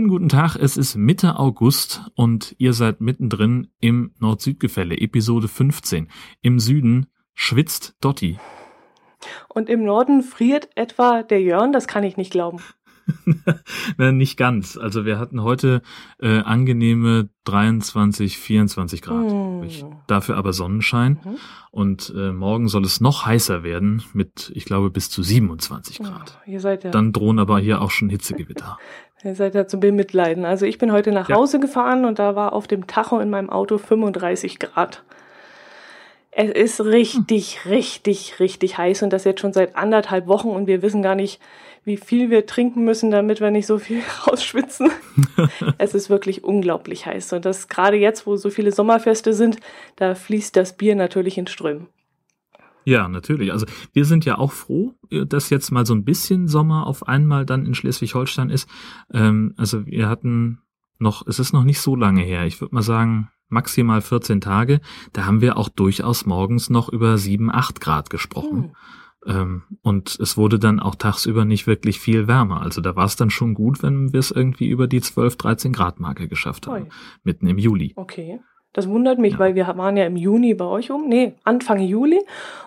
Schönen guten Tag, es ist Mitte August und ihr seid mittendrin im Nord-Süd-Gefälle, Episode 15. Im Süden schwitzt Dotti. Und im Norden friert etwa der Jörn, das kann ich nicht glauben. Na, nicht ganz. Also wir hatten heute äh, angenehme 23, 24 Grad. Mm. Dafür aber Sonnenschein. Mhm. Und äh, morgen soll es noch heißer werden mit, ich glaube, bis zu 27 Grad. Oh, ihr seid ja Dann drohen aber hier auch schon Hitzegewitter. ihr seid ja zu bemitleiden. Also ich bin heute nach ja. Hause gefahren und da war auf dem Tacho in meinem Auto 35 Grad. Es ist richtig, richtig, richtig heiß und das jetzt schon seit anderthalb Wochen und wir wissen gar nicht, wie viel wir trinken müssen, damit wir nicht so viel rausschwitzen. es ist wirklich unglaublich heiß und das gerade jetzt, wo so viele Sommerfeste sind, da fließt das Bier natürlich in Strömen. Ja, natürlich. Also wir sind ja auch froh, dass jetzt mal so ein bisschen Sommer auf einmal dann in Schleswig-Holstein ist. Ähm, also wir hatten noch, es ist noch nicht so lange her. Ich würde mal sagen, maximal 14 Tage. Da haben wir auch durchaus morgens noch über 7, 8 Grad gesprochen. Hm. Ähm, und es wurde dann auch tagsüber nicht wirklich viel wärmer. Also da war es dann schon gut, wenn wir es irgendwie über die 12, 13 Grad Marke geschafft haben. Oi. Mitten im Juli. Okay. Das wundert mich, ja. weil wir waren ja im Juni bei euch um, nee, Anfang Juli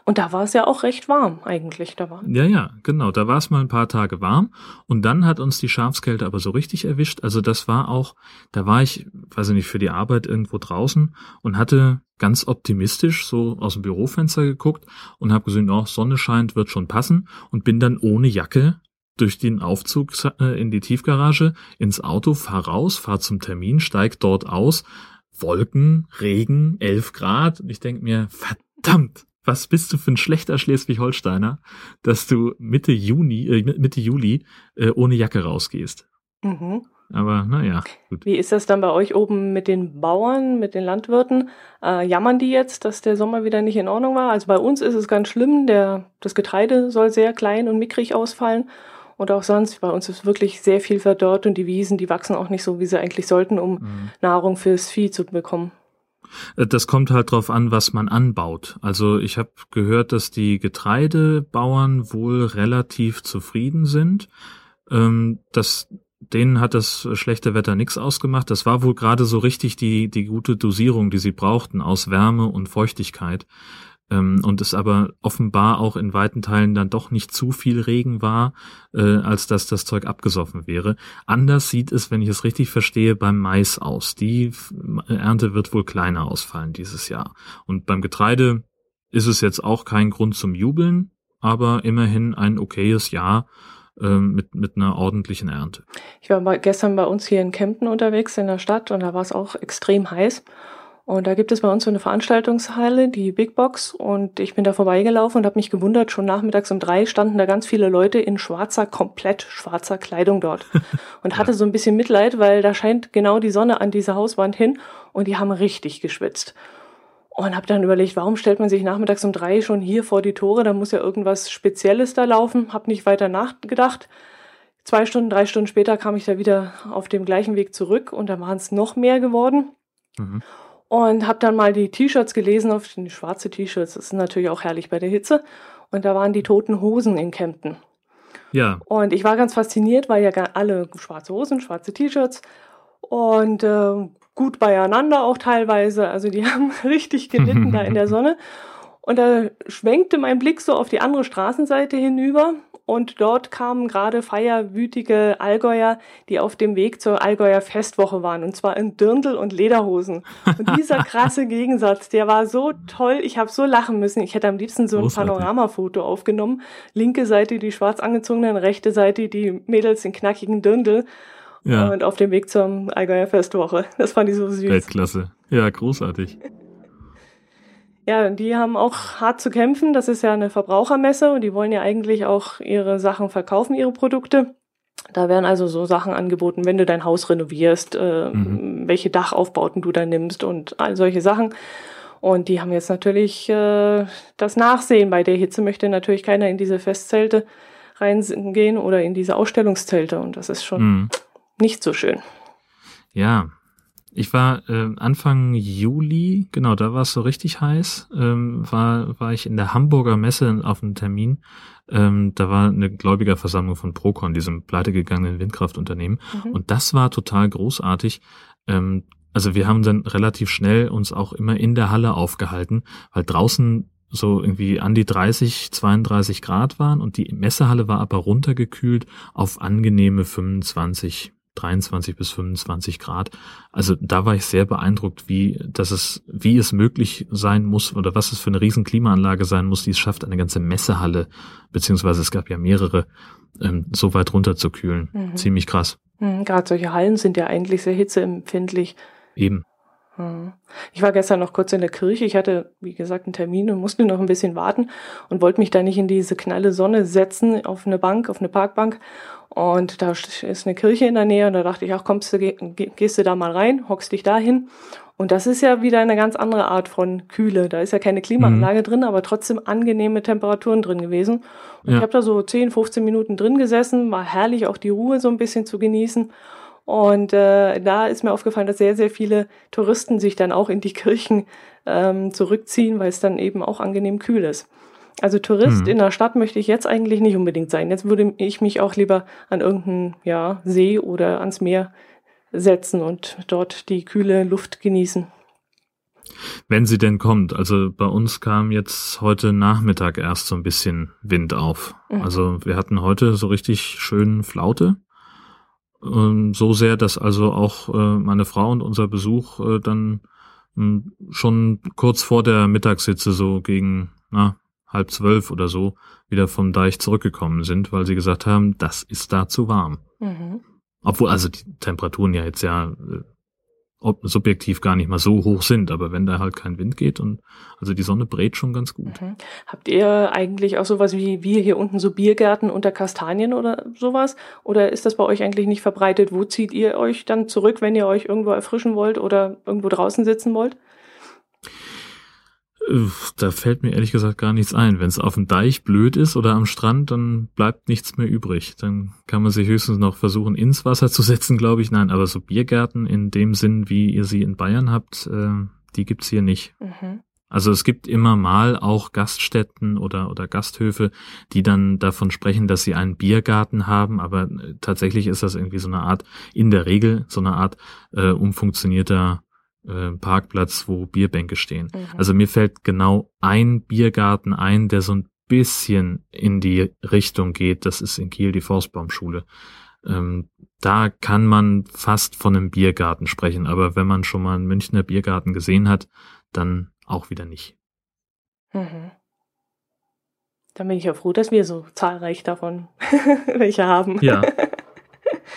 und da war es ja auch recht warm eigentlich. Da war. Ja, ja, genau, da war es mal ein paar Tage warm und dann hat uns die Schafskälte aber so richtig erwischt. Also das war auch, da war ich, weiß ich nicht, für die Arbeit irgendwo draußen und hatte ganz optimistisch so aus dem Bürofenster geguckt und habe gesehen, oh, Sonne scheint, wird schon passen und bin dann ohne Jacke durch den Aufzug äh, in die Tiefgarage ins Auto, fahr raus, fahr zum Termin, steig dort aus Wolken, Regen, 11 Grad. Und ich denke mir, verdammt, was bist du für ein schlechter Schleswig-Holsteiner, dass du Mitte Juni, äh, Mitte Juli äh, ohne Jacke rausgehst. Mhm. Aber naja, gut. Wie ist das dann bei euch oben mit den Bauern, mit den Landwirten? Äh, jammern die jetzt, dass der Sommer wieder nicht in Ordnung war? Also bei uns ist es ganz schlimm. Der, das Getreide soll sehr klein und mickrig ausfallen. Und auch sonst, bei uns ist wirklich sehr viel verdorrt und die Wiesen, die wachsen auch nicht so, wie sie eigentlich sollten, um mhm. Nahrung fürs Vieh zu bekommen. Äh, das kommt halt drauf an, was man anbaut. Also ich habe gehört, dass die Getreidebauern wohl relativ zufrieden sind. Ähm, das, denen hat das schlechte Wetter nichts ausgemacht. Das war wohl gerade so richtig die, die gute Dosierung, die sie brauchten aus Wärme und Feuchtigkeit und es aber offenbar auch in weiten Teilen dann doch nicht zu viel Regen war, äh, als dass das Zeug abgesoffen wäre. Anders sieht es, wenn ich es richtig verstehe, beim Mais aus. Die Ernte wird wohl kleiner ausfallen dieses Jahr. Und beim Getreide ist es jetzt auch kein Grund zum Jubeln, aber immerhin ein okayes Jahr ähm, mit, mit einer ordentlichen Ernte. Ich war gestern bei uns hier in Kempten unterwegs in der Stadt und da war es auch extrem heiß. Und da gibt es bei uns so eine Veranstaltungshalle, die Big Box. Und ich bin da vorbeigelaufen und habe mich gewundert, schon nachmittags um drei standen da ganz viele Leute in schwarzer, komplett schwarzer Kleidung dort. Und hatte so ein bisschen Mitleid, weil da scheint genau die Sonne an dieser Hauswand hin und die haben richtig geschwitzt. Und habe dann überlegt, warum stellt man sich nachmittags um drei schon hier vor die Tore? Da muss ja irgendwas Spezielles da laufen. Hab nicht weiter nachgedacht. Zwei Stunden, drei Stunden später kam ich da wieder auf dem gleichen Weg zurück und da waren es noch mehr geworden. Mhm und habe dann mal die T-Shirts gelesen, auf die schwarze T-Shirts. Das ist natürlich auch herrlich bei der Hitze. Und da waren die toten Hosen in Kempten. Ja. Und ich war ganz fasziniert, weil ja alle schwarze Hosen, schwarze T-Shirts und äh, gut beieinander auch teilweise. Also die haben richtig gelitten da in der Sonne. Und da schwenkte mein Blick so auf die andere Straßenseite hinüber und dort kamen gerade feierwütige Allgäuer, die auf dem Weg zur Allgäuer Festwoche waren und zwar in Dirndl und Lederhosen. Und dieser krasse Gegensatz, der war so toll, ich habe so lachen müssen. Ich hätte am liebsten so ein Großartig. Panoramafoto aufgenommen. Linke Seite die schwarz angezogenen, rechte Seite die Mädels in knackigen Dirndl. Ja. Und auf dem Weg zur Allgäuer Festwoche. Das fand ich so süß. Weltklasse. Ja, großartig. Ja, die haben auch hart zu kämpfen. Das ist ja eine Verbrauchermesse und die wollen ja eigentlich auch ihre Sachen verkaufen, ihre Produkte. Da werden also so Sachen angeboten, wenn du dein Haus renovierst, äh, mhm. welche Dachaufbauten du da nimmst und all solche Sachen. Und die haben jetzt natürlich äh, das Nachsehen. Bei der Hitze möchte natürlich keiner in diese Festzelte reingehen oder in diese Ausstellungszelte. Und das ist schon mhm. nicht so schön. Ja, Ich war äh, Anfang Juli, genau, da war es so richtig heiß, ähm, war, war ich in der Hamburger Messe auf einem Termin. Ähm, da war eine Gläubigerversammlung von Procon, diesem pleitegegangenen Windkraftunternehmen. Mhm. Und das war total großartig. Ähm, also wir haben dann relativ schnell uns auch immer in der Halle aufgehalten, weil draußen so irgendwie an die 30, 32 Grad waren und die Messehalle war aber runtergekühlt auf angenehme 25, 23 bis 25 Grad. Also da war ich sehr beeindruckt, wie, dass es, wie es möglich sein muss oder was es für eine riesen Klimaanlage sein muss, die es schafft, eine ganze Messehalle, beziehungsweise es gab ja mehrere, ähm, so weit runterzukühlen. Mhm. Ziemlich krass. Mhm, Gerade solche Hallen sind ja eigentlich sehr hitzeempfindlich. Eben. Mhm. Ich war gestern noch kurz in der Kirche. Ich hatte, wie gesagt, einen Termin und musste noch ein bisschen warten und wollte mich da nicht in diese knalle Sonne setzen auf eine Bank, auf eine Parkbank und da ist eine Kirche in der Nähe und da dachte ich, ach kommst du, gehst du da mal rein, hockst dich da hin. Und das ist ja wieder eine ganz andere Art von Kühle. Da ist ja keine Klimaanlage mhm. drin, aber trotzdem angenehme Temperaturen drin gewesen. Und ja. ich habe da so 10, 15 Minuten drin gesessen, war herrlich auch die Ruhe so ein bisschen zu genießen. Und äh, da ist mir aufgefallen, dass sehr, sehr viele Touristen sich dann auch in die Kirchen ähm, zurückziehen, weil es dann eben auch angenehm kühl ist. Also Tourist hm. in der Stadt möchte ich jetzt eigentlich nicht unbedingt sein. Jetzt würde ich mich auch lieber an irgendeinen ja, See oder ans Meer setzen und dort die kühle Luft genießen. Wenn sie denn kommt. Also bei uns kam jetzt heute Nachmittag erst so ein bisschen Wind auf. Mhm. Also wir hatten heute so richtig schön Flaute. Ähm, so sehr, dass also auch äh, meine Frau und unser Besuch äh, dann hm, schon kurz vor der Mittagssitze so gegen na, halb zwölf oder so wieder vom Deich zurückgekommen sind, weil sie gesagt haben, das ist da zu warm. Mhm. Obwohl also die Temperaturen ja jetzt ja äh, subjektiv gar nicht mal so hoch sind, aber wenn da halt kein Wind geht und also die Sonne brät schon ganz gut. Mhm. Habt ihr eigentlich auch sowas wie wir hier unten so Biergärten unter Kastanien oder sowas? Oder ist das bei euch eigentlich nicht verbreitet? Wo zieht ihr euch dann zurück, wenn ihr euch irgendwo erfrischen wollt oder irgendwo draußen sitzen wollt? Da fällt mir ehrlich gesagt gar nichts ein. Wenn es auf dem Deich blöd ist oder am Strand, dann bleibt nichts mehr übrig. Dann kann man sich höchstens noch versuchen, ins Wasser zu setzen, glaube ich. Nein, aber so Biergärten in dem Sinn, wie ihr sie in Bayern habt, äh, die gibt's hier nicht. Mhm. Also es gibt immer mal auch Gaststätten oder, oder Gasthöfe, die dann davon sprechen, dass sie einen Biergarten haben, aber äh, tatsächlich ist das irgendwie so eine Art, in der Regel so eine Art äh, umfunktionierter äh, Parkplatz, wo Bierbänke stehen. Mhm. Also mir fällt genau ein Biergarten ein, der so ein bisschen in die Richtung geht. Das ist in Kiel die Forstbaumschule. Ähm, da kann man fast von einem Biergarten sprechen, aber wenn man schon mal einen Münchner Biergarten gesehen hat, dann auch wieder nicht. Mhm. Dann bin ich ja froh, dass wir so zahlreich davon welche haben. Ja.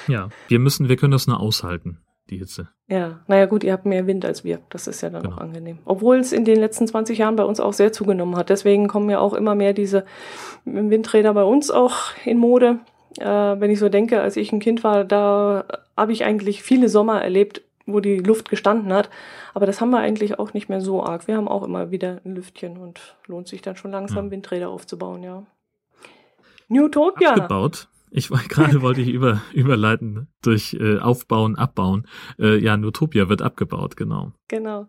Ja, wir müssen, wir können das nur aushalten die Hitze. Ja, naja gut, ihr habt mehr Wind als wir. Das ist ja dann genau. auch angenehm. Obwohl es in den letzten 20 Jahren bei uns auch sehr zugenommen hat. Deswegen kommen ja auch immer mehr diese Windräder bei uns auch in Mode. Äh, wenn ich so denke, als ich ein Kind war, da habe ich eigentlich viele Sommer erlebt, wo die Luft gestanden hat. Aber das haben wir eigentlich auch nicht mehr so arg. Wir haben auch immer wieder ein Lüftchen und lohnt sich dann schon langsam, ja. Windräder aufzubauen, ja. Newtopia. Abgebaut ich war gerade wollte ich über, überleiten durch äh, Aufbauen, Abbauen. Äh, ja, Nutopia wird abgebaut, genau. Genau.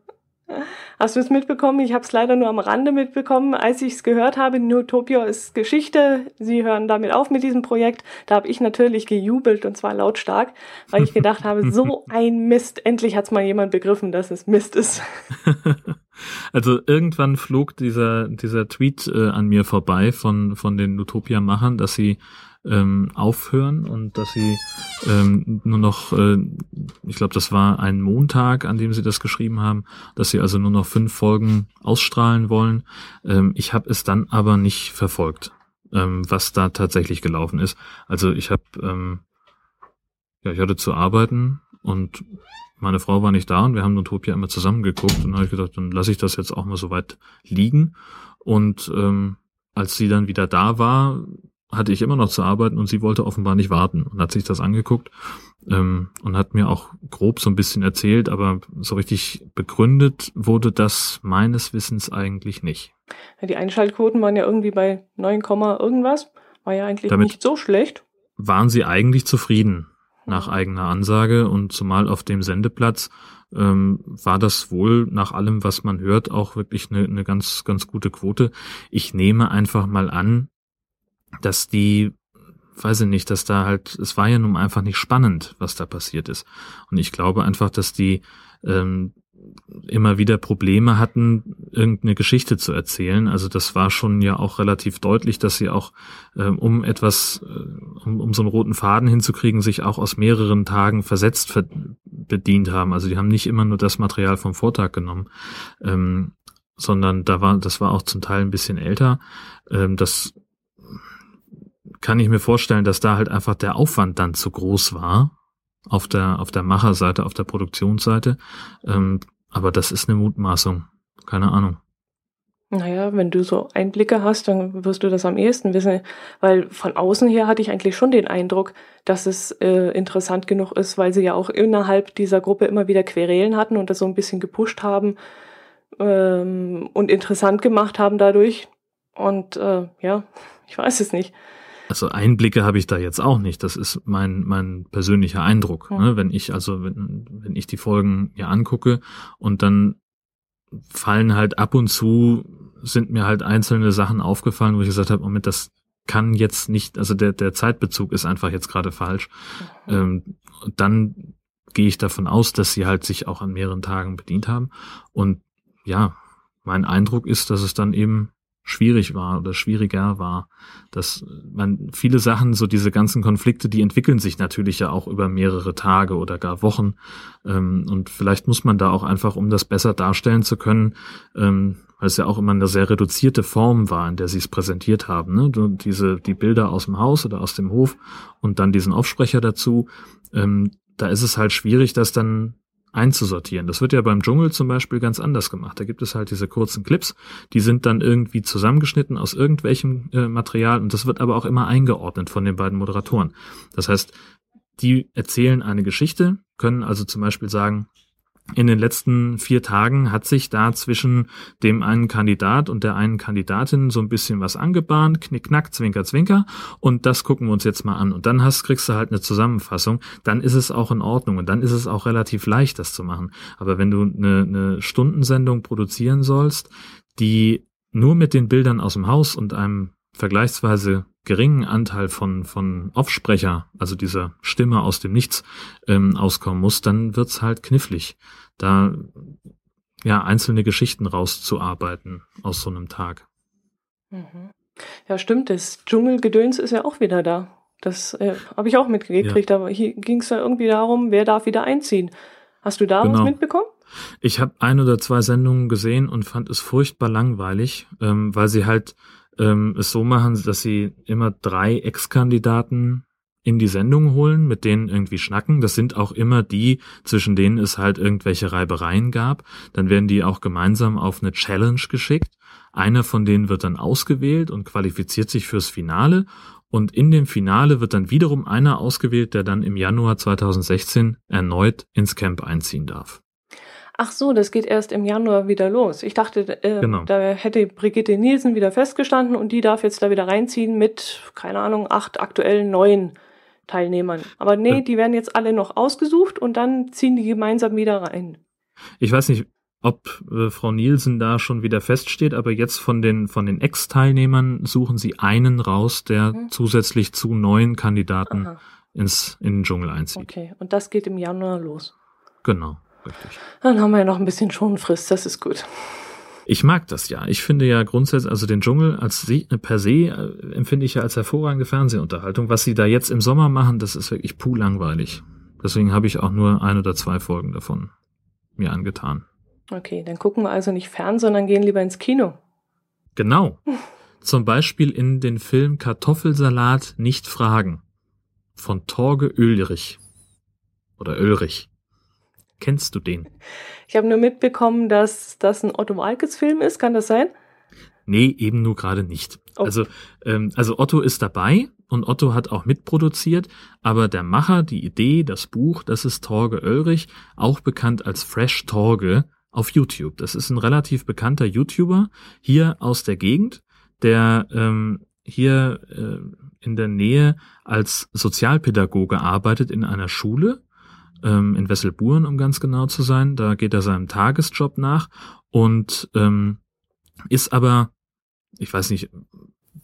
Hast du es mitbekommen? Ich habe es leider nur am Rande mitbekommen, als ich es gehört habe. Nutopia ist Geschichte. Sie hören damit auf mit diesem Projekt. Da habe ich natürlich gejubelt und zwar lautstark, weil ich gedacht habe, so ein Mist. Endlich hat es mal jemand begriffen, dass es Mist ist. Also irgendwann flog dieser dieser Tweet äh, an mir vorbei von von den Nutopia-Machern, dass sie ähm, aufhören und dass sie ähm, nur noch, äh, ich glaube, das war ein Montag, an dem sie das geschrieben haben, dass sie also nur noch fünf Folgen ausstrahlen wollen. Ähm, ich habe es dann aber nicht verfolgt, ähm, was da tatsächlich gelaufen ist. Also ich habe, ähm, ja, ich hatte zu arbeiten und meine Frau war nicht da und wir haben Utopia immer zusammen geguckt und habe ich gedacht, dann lasse ich das jetzt auch mal so weit liegen. Und ähm, als sie dann wieder da war, hatte ich immer noch zu arbeiten und sie wollte offenbar nicht warten und hat sich das angeguckt ähm, und hat mir auch grob so ein bisschen erzählt, aber so richtig begründet wurde das meines Wissens eigentlich nicht. Ja, die Einschaltquoten waren ja irgendwie bei 9, irgendwas. War ja eigentlich Damit nicht so schlecht. Waren sie eigentlich zufrieden? nach eigener Ansage und zumal auf dem Sendeplatz ähm, war das wohl nach allem, was man hört, auch wirklich eine, eine ganz, ganz gute Quote. Ich nehme einfach mal an, dass die, weiß ich nicht, dass da halt, es war ja nun einfach nicht spannend, was da passiert ist. Und ich glaube einfach, dass die ähm, immer wieder Probleme hatten, irgendeine Geschichte zu erzählen. Also das war schon ja auch relativ deutlich, dass sie auch, ähm, um etwas, äh, um, um so einen roten Faden hinzukriegen, sich auch aus mehreren Tagen versetzt ver bedient haben. Also die haben nicht immer nur das Material vom Vortag genommen, ähm, sondern da war, das war auch zum Teil ein bisschen älter. Ähm, das kann ich mir vorstellen, dass da halt einfach der Aufwand dann zu groß war auf der auf der Macherseite, auf der Produktionsseite. Ähm, aber das ist eine Mutmaßung. Keine Ahnung. Naja, wenn du so Einblicke hast, dann wirst du das am ehesten wissen. Weil von außen her hatte ich eigentlich schon den Eindruck, dass es äh, interessant genug ist, weil sie ja auch innerhalb dieser Gruppe immer wieder Querelen hatten und das so ein bisschen gepusht haben ähm, und interessant gemacht haben dadurch. Und äh, ja, ich weiß es nicht. Also Einblicke habe ich da jetzt auch nicht. Das ist mein, mein persönlicher Eindruck. Ja. Ne? Wenn ich, also wenn, wenn ich die Folgen ja angucke und dann fallen halt ab und zu, sind mir halt einzelne Sachen aufgefallen, wo ich gesagt habe, Moment, das kann jetzt nicht, also der, der Zeitbezug ist einfach jetzt gerade falsch. Mhm. Ähm, dann gehe ich davon aus, dass sie halt sich auch an mehreren Tagen bedient haben. Und ja, mein Eindruck ist, dass es dann eben schwierig war oder schwieriger war, dass man viele Sachen, so diese ganzen Konflikte, die entwickeln sich natürlich ja auch über mehrere Tage oder gar Wochen. Ähm, und vielleicht muss man da auch einfach, um das besser darstellen zu können, ähm, weil es ja auch immer eine sehr reduzierte Form war, in der sie es präsentiert haben. Ne? Diese, die Bilder aus dem Haus oder aus dem Hof und dann diesen Aufsprecher dazu. Ähm, da ist es halt schwierig, das dann einzusortieren. Das wird ja beim Dschungel zum Beispiel ganz anders gemacht. Da gibt es halt diese kurzen Clips, die sind dann irgendwie zusammengeschnitten aus irgendwelchem äh, Material und das wird aber auch immer eingeordnet von den beiden Moderatoren. Das heißt, die erzählen eine Geschichte, können also zum Beispiel sagen, in den letzten vier Tagen hat sich da zwischen dem einen Kandidat und der einen Kandidatin so ein bisschen was angebahnt, knick, knack, zwinker, zwinker, und das gucken wir uns jetzt mal an. Und dann hast, kriegst du halt eine Zusammenfassung, dann ist es auch in Ordnung und dann ist es auch relativ leicht, das zu machen. Aber wenn du eine, eine Stundensendung produzieren sollst, die nur mit den Bildern aus dem Haus und einem vergleichsweise geringen Anteil von, von Offsprecher, also dieser Stimme aus dem Nichts, ähm, auskommen muss, dann wird's halt knifflig, da ja einzelne Geschichten rauszuarbeiten aus so einem Tag. Mhm. Ja, stimmt. Das Dschungelgedöns ist ja auch wieder da. Das äh, habe ich auch mitgekriegt, ja. aber hier ging es ja irgendwie darum, wer darf wieder einziehen. Hast du da genau. was mitbekommen? Ich habe ein oder zwei Sendungen gesehen und fand es furchtbar langweilig, ähm, weil sie halt ähm, es so machen, dass sie immer drei Ex-Kandidaten in die Sendung holen, mit denen irgendwie schnacken. Das sind auch immer die, zwischen denen es halt irgendwelche Reibereien gab. Dann werden die auch gemeinsam auf eine Challenge geschickt. Einer von denen wird dann ausgewählt und qualifiziert sich fürs Finale. Und in dem Finale wird dann wiederum einer ausgewählt, der dann im Januar 2016 erneut ins Camp einziehen darf. Ach so, das geht erst im Januar wieder los. Ich dachte, äh, genau. da hätte Brigitte Nielsen wieder festgestanden und die darf jetzt da wieder reinziehen mit, keine Ahnung, acht aktuellen neuen Teilnehmern. Aber nee, die werden jetzt alle noch ausgesucht und dann ziehen die gemeinsam wieder rein. Ich weiß nicht, ob äh, Frau Nielsen da schon wieder feststeht, aber jetzt von den, von den Ex-Teilnehmern suchen sie einen raus, der mhm. zusätzlich zu neuen Kandidaten ins, in den Dschungel einzieht. Okay, und das geht im Januar los. Genau. Richtig. Dann haben wir ja noch ein bisschen Schonfrist, das ist gut. Ich mag das ja. Ich finde ja grundsätzlich, also den Dschungel als per se äh, empfinde ich ja als hervorragende Fernsehunterhaltung. Was sie da jetzt im Sommer machen, das ist wirklich puh langweilig. Deswegen habe ich auch nur ein oder zwei Folgen davon mir angetan. Okay, dann gucken wir also nicht fern, sondern gehen lieber ins Kino. Genau. Zum Beispiel in den Film Kartoffelsalat nicht fragen von Torge Ölrich oder Ölrich. Kennst du den? Ich habe nur mitbekommen, dass das ein Otto Walkes Film ist. Kann das sein? Nee, eben nur gerade nicht. Oh. Also, ähm, also Otto ist dabei und Otto hat auch mitproduziert, aber der Macher, die Idee, das Buch, das ist Torge Oelrich, auch bekannt als Fresh Torge auf YouTube. Das ist ein relativ bekannter YouTuber hier aus der Gegend, der ähm, hier äh, in der Nähe als Sozialpädagoge arbeitet in einer Schule, ähm, in Wesselburen, um ganz genau zu sein. Da geht er seinem Tagesjob nach und ähm, ist aber, ich weiß nicht,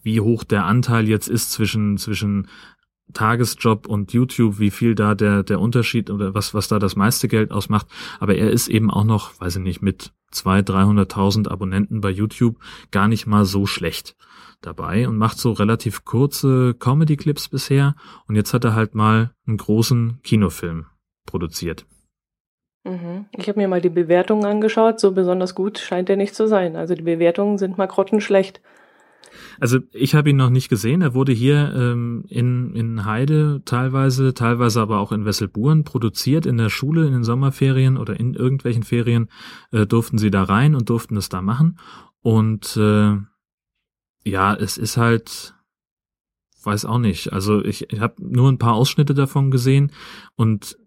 wie hoch der Anteil jetzt ist zwischen, zwischen Tagesjob und YouTube, wie viel da der, der Unterschied oder was, was da das meiste Geld ausmacht. Aber er ist eben auch noch, weiß ich nicht, mit zwei, 300.000 Abonnenten bei YouTube gar nicht mal so schlecht dabei und macht so relativ kurze Comedy-Clips bisher. Und jetzt hat er halt mal einen großen Kinofilm produziert. Mhm. Ich habe mir mal die Bewertungen angeschaut. So besonders gut scheint er nicht zu sein. Also die Bewertungen sind mal grottenschlecht. Also ich habe ihn noch nicht gesehen. Er wurde hier ähm, in, in Heide teilweise, teilweise aber auch in Wesselburen produziert in der Schule in den Sommerferien oder in irgendwelchen Ferien äh, durften sie da rein und durften es da machen. Und äh, ja, es ist halt, weiß auch nicht. Also ich, ich habe nur ein paar Ausschnitte davon gesehen und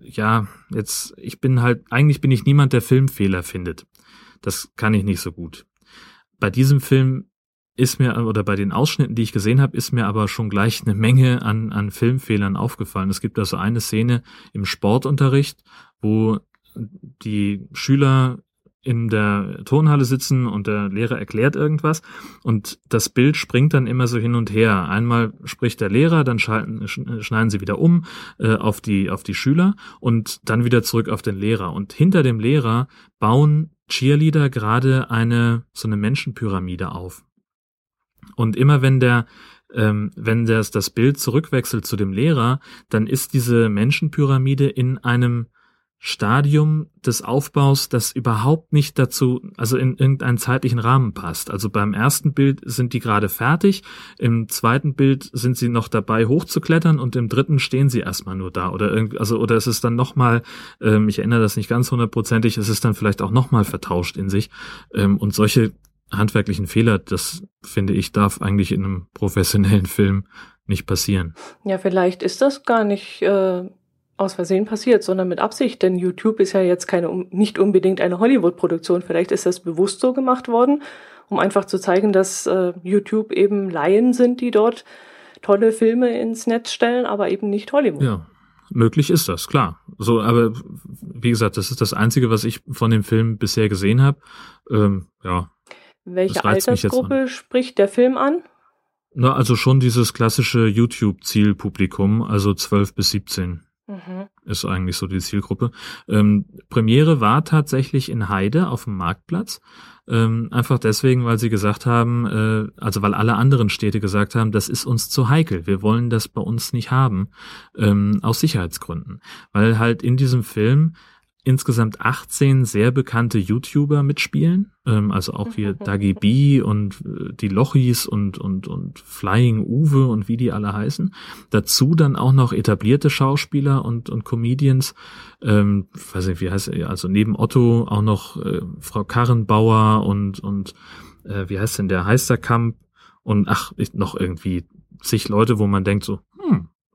ja, jetzt, ich bin halt, eigentlich bin ich niemand, der Filmfehler findet. Das kann ich nicht so gut. Bei diesem Film ist mir, oder bei den Ausschnitten, die ich gesehen habe, ist mir aber schon gleich eine Menge an, an Filmfehlern aufgefallen. Es gibt also eine Szene im Sportunterricht, wo die Schüler in der Turnhalle sitzen und der Lehrer erklärt irgendwas und das Bild springt dann immer so hin und her. Einmal spricht der Lehrer, dann schalten, schneiden sie wieder um äh, auf die auf die Schüler und dann wieder zurück auf den Lehrer und hinter dem Lehrer bauen Cheerleader gerade eine so eine Menschenpyramide auf. Und immer wenn der ähm, wenn das, das Bild zurückwechselt zu dem Lehrer, dann ist diese Menschenpyramide in einem Stadium des Aufbaus, das überhaupt nicht dazu, also in irgendeinen zeitlichen Rahmen passt. Also beim ersten Bild sind die gerade fertig, im zweiten Bild sind sie noch dabei hochzuklettern und im dritten stehen sie erstmal nur da oder irgendwie, also oder es ist dann nochmal, ähm, ich erinnere das nicht ganz hundertprozentig, es ist dann vielleicht auch nochmal vertauscht in sich ähm, und solche handwerklichen Fehler, das finde ich, darf eigentlich in einem professionellen Film nicht passieren. Ja, vielleicht ist das gar nicht äh, aus Versehen passiert, sondern mit Absicht, denn YouTube ist ja jetzt keine nicht unbedingt eine Hollywood-Produktion. Vielleicht ist das bewusst so gemacht worden, um einfach zu zeigen, dass äh, YouTube eben Laien sind, die dort tolle Filme ins Netz stellen, aber eben nicht Hollywood. Ja, möglich ist das, klar. So, aber wie gesagt, das ist das Einzige, was ich von dem Film bisher gesehen habe. Ähm, ja. Welche Altersgruppe spricht der Film an? Na, also schon dieses klassische YouTube-Zielpublikum, also 12 bis 17. Mhm. Ist eigentlich so die Zielgruppe. Ähm, Premiere war tatsächlich in Heide auf dem Marktplatz. Ähm, einfach deswegen, weil sie gesagt haben, äh, also weil alle anderen Städte gesagt haben, das ist uns zu heikel. Wir wollen das bei uns nicht haben, ähm, aus Sicherheitsgründen. Weil halt in diesem Film insgesamt 18 sehr bekannte YouTuber mitspielen, ähm, also auch hier Dagi B und äh, die Lochis und, und, und Flying Uwe und wie die alle heißen. Dazu dann auch noch etablierte Schauspieler und, und Comedians, ähm, weiß nicht, wie heißt er, also neben Otto auch noch äh, Frau Karrenbauer und, und äh, wie heißt denn der? Heisterkamp und ach, noch irgendwie zig Leute, wo man denkt so,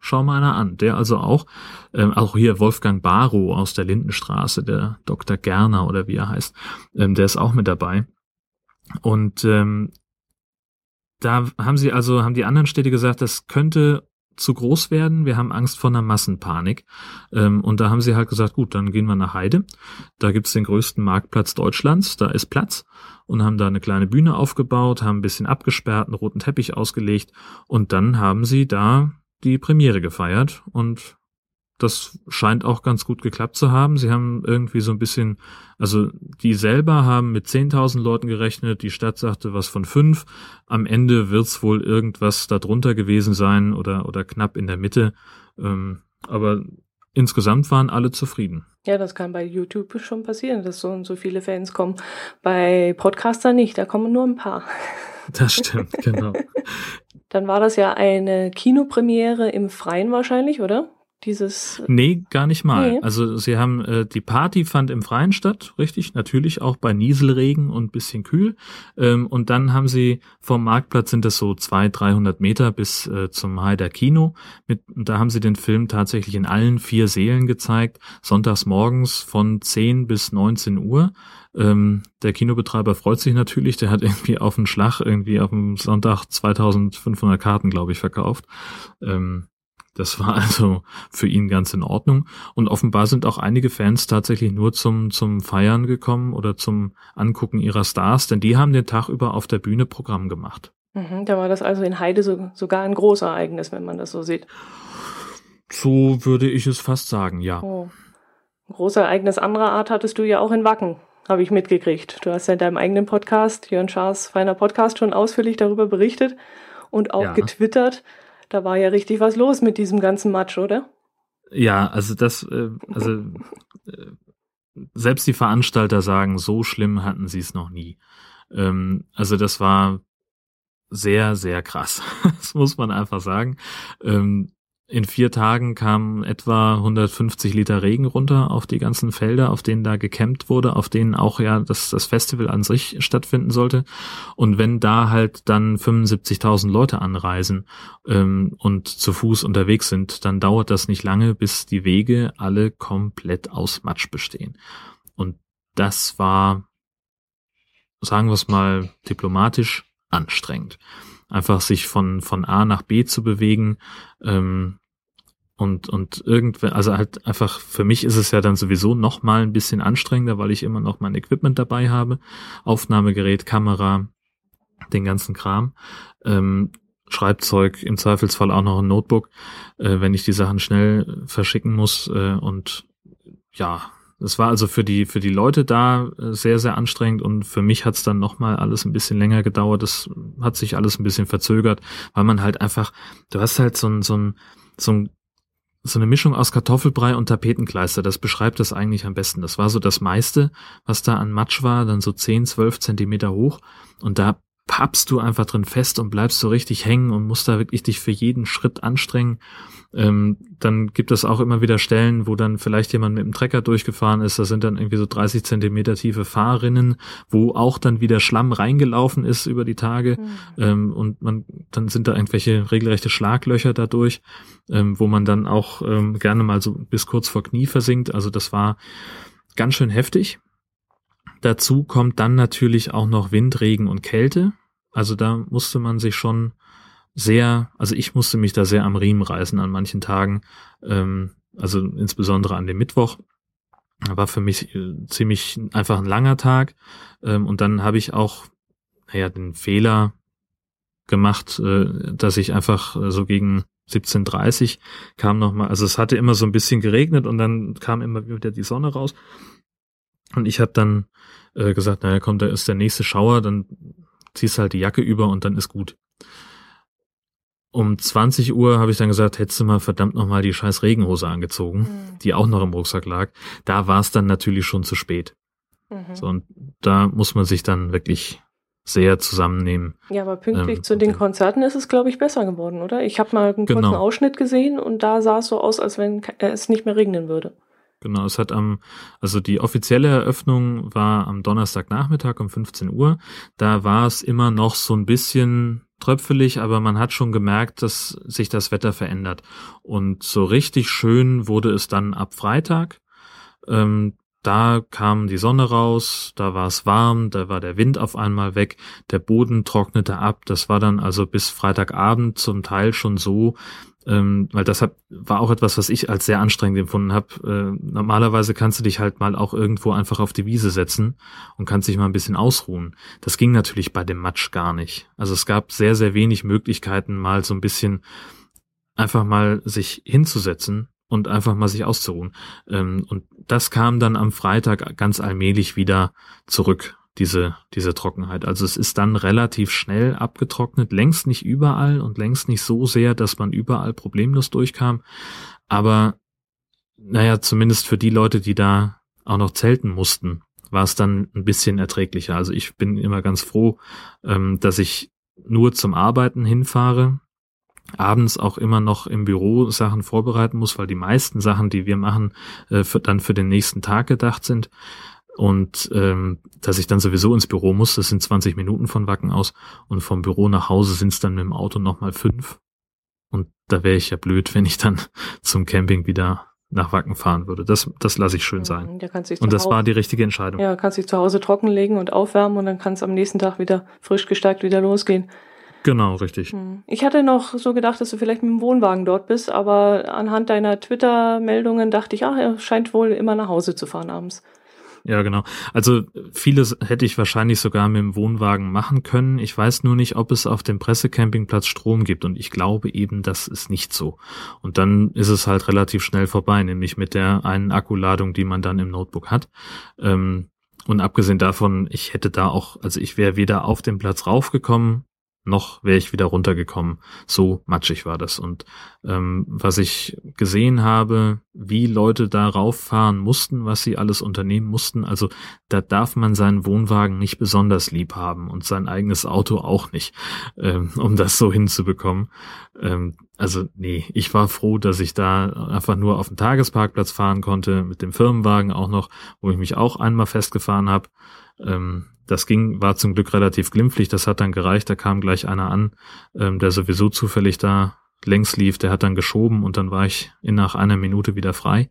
Schau mal einer an. Der also auch, ähm, auch hier Wolfgang Barrow aus der Lindenstraße, der Dr. Gerner oder wie er heißt, ähm, der ist auch mit dabei. Und ähm, da haben sie also, haben die anderen Städte gesagt, das könnte zu groß werden, wir haben Angst vor einer Massenpanik. Ähm, und da haben sie halt gesagt, gut, dann gehen wir nach Heide. Da gibt's den größten Marktplatz Deutschlands, da ist Platz und haben da eine kleine Bühne aufgebaut, haben ein bisschen abgesperrt, einen roten Teppich ausgelegt und dann haben sie da die Premiere gefeiert und das scheint auch ganz gut geklappt zu haben. Sie haben irgendwie so ein bisschen, also die selber haben mit 10.000 Leuten gerechnet, die Stadt sagte was von fünf. Am Ende wird's wohl irgendwas darunter gewesen sein oder, oder knapp in der Mitte. Ähm, aber insgesamt waren alle zufrieden. Ja, das kann bei YouTube schon passieren, dass so und so viele Fans kommen. Bei Podcaster nicht, da kommen nur ein paar. Das stimmt, genau. Dann war das ja eine Kinopremiere im Freien wahrscheinlich, oder? Dieses. Nee, gar nicht mal. Nee. Also sie haben, äh, die Party fand im Freien statt, richtig, natürlich auch bei Nieselregen und bisschen kühl. Ähm, und dann haben sie vom Marktplatz sind das so zwei, dreihundert Meter bis äh, zum Heider Kino. Mit, und da haben sie den Film tatsächlich in allen vier Sälen gezeigt, sonntags morgens von 10 bis 19 Uhr. Ähm, der Kinobetreiber freut sich natürlich, der hat irgendwie auf den Schlag irgendwie auf dem Sonntag 2500 Karten, glaube ich, verkauft. Ähm, das war also für ihn ganz in Ordnung. Und offenbar sind auch einige Fans tatsächlich nur zum, zum Feiern gekommen oder zum Angucken ihrer Stars, denn die haben den Tag über auf der Bühne Programm gemacht. Mhm, da war das also in Heide so, sogar ein Großereignis, wenn man das so sieht. So würde ich es fast sagen, ja. Oh. Ein Großereignis anderer Art hattest du ja auch in Wacken, habe ich mitgekriegt. Du hast ja in deinem eigenen Podcast, Jörn Schaas feiner Podcast, schon ausführlich darüber berichtet und auch ja. getwittert. Da war ja richtig was los mit diesem ganzen Match, oder? Ja, also das, äh, also äh, selbst die Veranstalter sagen, so schlimm hatten sie es noch nie. Ähm, also das war sehr, sehr krass. das muss man einfach sagen. Ähm, in vier Tagen kamen etwa 150 Liter Regen runter auf die ganzen Felder, auf denen da gecampt wurde, auf denen auch ja das, das Festival an sich stattfinden sollte. Und wenn da halt dann 75.000 Leute anreisen ähm, und zu Fuß unterwegs sind, dann dauert das nicht lange, bis die Wege alle komplett aus Matsch bestehen. Und das war, sagen wir es mal diplomatisch, anstrengend einfach sich von von A nach B zu bewegen, ähm, und, und irgendwer, also halt einfach, für mich ist es ja dann sowieso noch mal ein bisschen anstrengender, weil ich immer noch mein Equipment dabei habe. Aufnahmegerät, Kamera, den ganzen Kram. Ähm, Schreibzeug, im Zweifelsfall auch noch ein Notebook, äh, wenn ich die Sachen schnell verschicken muss. Äh, und ja, es war also für die, für die Leute da äh, sehr, sehr anstrengend und für mich hat's dann nochmal alles ein bisschen länger gedauert. Das hat sich alles ein bisschen verzögert, weil man halt einfach, du hast halt so ein, so ein, so ein so eine Mischung aus Kartoffelbrei und Tapetenkleister, das beschreibt das eigentlich am besten. Das war so das meiste, was da an Matsch war, dann so 10, 12 Zentimeter hoch und da pappst du einfach drin fest und bleibst so richtig hängen und musst da wirklich dich für jeden Schritt anstrengen. Ähm, dann gibt es auch immer wieder Stellen, wo dann vielleicht jemand mit dem Trecker durchgefahren ist. Da sind dann irgendwie so 30 Zentimeter tiefe Fahrrinnen, wo auch dann wieder Schlamm reingelaufen ist über die Tage. Mhm. Ähm, und man, dann sind da irgendwelche regelrechte Schlaglöcher dadurch, ähm, wo man dann auch ähm, gerne mal so bis kurz vor Knie versinkt. Also das war ganz schön heftig. Dazu kommt dann natürlich auch noch Wind, Regen und Kälte. Also da musste man sich schon sehr, also ich musste mich da sehr am Riemen reißen an manchen Tagen, ähm, also insbesondere an dem Mittwoch. War für mich äh, ziemlich einfach ein langer Tag. Ähm, und dann habe ich auch, naja, den Fehler gemacht, äh, dass ich einfach äh, so gegen 17.30 kam nochmal, also es hatte immer so ein bisschen geregnet und dann kam immer wieder die Sonne raus. Und ich habe dann äh, gesagt, naja, komm, da ist der nächste Schauer, dann ziehst halt die Jacke über und dann ist gut. Um 20 Uhr habe ich dann gesagt, hättest du mal verdammt nochmal die scheiß Regenhose angezogen, mhm. die auch noch im Rucksack lag. Da war es dann natürlich schon zu spät. Mhm. So, und da muss man sich dann wirklich sehr zusammennehmen. Ja, aber pünktlich ähm, zu den Konzerten ist es, glaube ich, besser geworden, oder? Ich habe mal einen genau. kurzen Ausschnitt gesehen und da sah es so aus, als wenn es nicht mehr regnen würde. Genau, es hat am, also die offizielle Eröffnung war am Donnerstagnachmittag um 15 Uhr. Da war es immer noch so ein bisschen tröpfelig, aber man hat schon gemerkt, dass sich das Wetter verändert. Und so richtig schön wurde es dann ab Freitag. Ähm, da kam die Sonne raus, da war es warm, da war der Wind auf einmal weg, der Boden trocknete ab. Das war dann also bis Freitagabend zum Teil schon so, ähm, weil das hab, war auch etwas, was ich als sehr anstrengend empfunden habe. Äh, normalerweise kannst du dich halt mal auch irgendwo einfach auf die Wiese setzen und kannst dich mal ein bisschen ausruhen. Das ging natürlich bei dem Matsch gar nicht. Also es gab sehr, sehr wenig Möglichkeiten, mal so ein bisschen einfach mal sich hinzusetzen und einfach mal sich auszuruhen. Ähm, und das kam dann am Freitag ganz allmählich wieder zurück, diese, diese Trockenheit. Also es ist dann relativ schnell abgetrocknet, längst nicht überall und längst nicht so sehr, dass man überall problemlos durchkam. Aber naja, zumindest für die Leute, die da auch noch zelten mussten, war es dann ein bisschen erträglicher. Also ich bin immer ganz froh, ähm, dass ich nur zum Arbeiten hinfahre, abends auch immer noch im Büro Sachen vorbereiten muss, weil die meisten Sachen, die wir machen, äh, für, dann für den nächsten Tag gedacht sind. Und ähm, dass ich dann sowieso ins Büro muss, das sind 20 Minuten von Wacken aus. Und vom Büro nach Hause sind es dann mit dem Auto nochmal fünf. Und da wäre ich ja blöd, wenn ich dann zum Camping wieder nach Wacken fahren würde. Das, das lasse ich schön sein. Ja, und das war die richtige Entscheidung. Ja, kannst dich zu Hause trockenlegen und aufwärmen und dann kann es am nächsten Tag wieder frisch gestärkt wieder losgehen. Genau, richtig. Hm. Ich hatte noch so gedacht, dass du vielleicht mit dem Wohnwagen dort bist, aber anhand deiner Twitter-Meldungen dachte ich, ach, er scheint wohl immer nach Hause zu fahren abends. Ja, genau. Also vieles hätte ich wahrscheinlich sogar mit dem Wohnwagen machen können. Ich weiß nur nicht, ob es auf dem Pressecampingplatz Strom gibt und ich glaube eben, das ist nicht so. Und dann ist es halt relativ schnell vorbei, nämlich mit der einen Akkuladung, die man dann im Notebook hat. Ähm, und abgesehen davon, ich hätte da auch, also ich wäre weder auf den Platz raufgekommen, noch wäre ich wieder runtergekommen. So matschig war das. Und ähm, was ich gesehen habe, wie Leute da rauffahren mussten, was sie alles unternehmen mussten, also da darf man seinen Wohnwagen nicht besonders lieb haben und sein eigenes Auto auch nicht, ähm, um das so hinzubekommen. Ähm, also nee, ich war froh, dass ich da einfach nur auf den Tagesparkplatz fahren konnte, mit dem Firmenwagen auch noch, wo ich mich auch einmal festgefahren habe. Ähm, das ging, war zum Glück relativ glimpflich, das hat dann gereicht, da kam gleich einer an, ähm, der sowieso zufällig da längs lief, der hat dann geschoben und dann war ich in nach einer Minute wieder frei.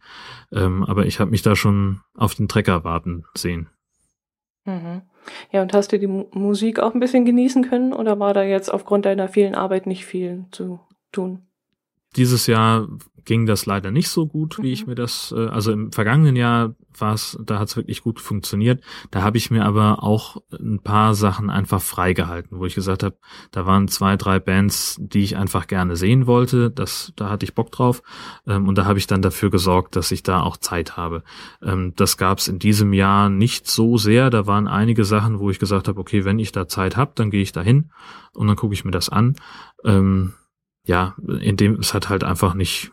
Ähm, aber ich habe mich da schon auf den Trecker warten sehen. Mhm. Ja, und hast du die Mu Musik auch ein bisschen genießen können oder war da jetzt aufgrund deiner vielen Arbeit nicht viel zu tun? Dieses Jahr ging das leider nicht so gut, wie ich mhm. mir das, äh, also im vergangenen Jahr war es, da hat es wirklich gut funktioniert. Da habe ich mir aber auch ein paar Sachen einfach freigehalten, wo ich gesagt habe, da waren zwei, drei Bands, die ich einfach gerne sehen wollte. Das, da hatte ich Bock drauf. Ähm, und da habe ich dann dafür gesorgt, dass ich da auch Zeit habe. Ähm, das gab es in diesem Jahr nicht so sehr. Da waren einige Sachen, wo ich gesagt habe, okay, wenn ich da Zeit habe, dann gehe ich da hin und dann gucke ich mir das an. Ähm, ja, in dem es hat halt einfach nicht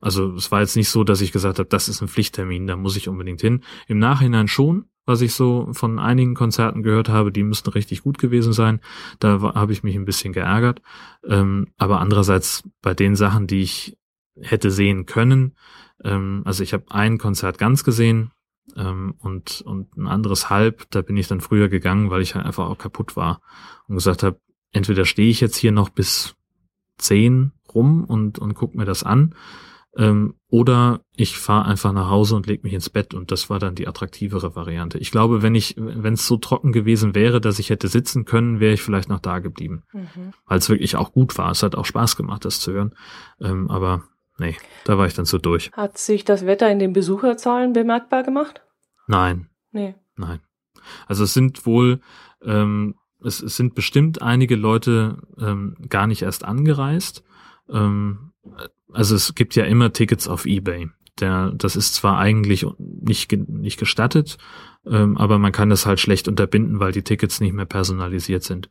also es war jetzt nicht so, dass ich gesagt habe, das ist ein Pflichttermin, da muss ich unbedingt hin. Im Nachhinein schon, was ich so von einigen Konzerten gehört habe, die müssten richtig gut gewesen sein. Da habe ich mich ein bisschen geärgert. Ähm, aber andererseits bei den Sachen, die ich hätte sehen können, ähm, also ich habe ein Konzert ganz gesehen ähm, und, und ein anderes halb, da bin ich dann früher gegangen, weil ich halt einfach auch kaputt war und gesagt habe, entweder stehe ich jetzt hier noch bis zehn rum und, und guck mir das an ähm, oder ich fahre einfach nach Hause und leg mich ins Bett und das war dann die attraktivere Variante. Ich glaube, wenn ich, wenn es so trocken gewesen wäre, dass ich hätte sitzen können, wäre ich vielleicht noch da geblieben. Mhm. Weil es wirklich auch gut war. Es hat auch Spaß gemacht, das zu hören. Ähm, aber nee, da war ich dann so durch. Hat sich das Wetter in den Besucherzahlen bemerkbar gemacht? Nein. Nee. Nein. Also es sind wohl, ähm, es, es sind bestimmt einige Leute ähm, gar nicht erst angereist. Ähm, also es gibt ja immer Tickets auf eBay. Der, das ist zwar eigentlich nicht, nicht gestattet, ähm, aber man kann das halt schlecht unterbinden, weil die Tickets nicht mehr personalisiert sind.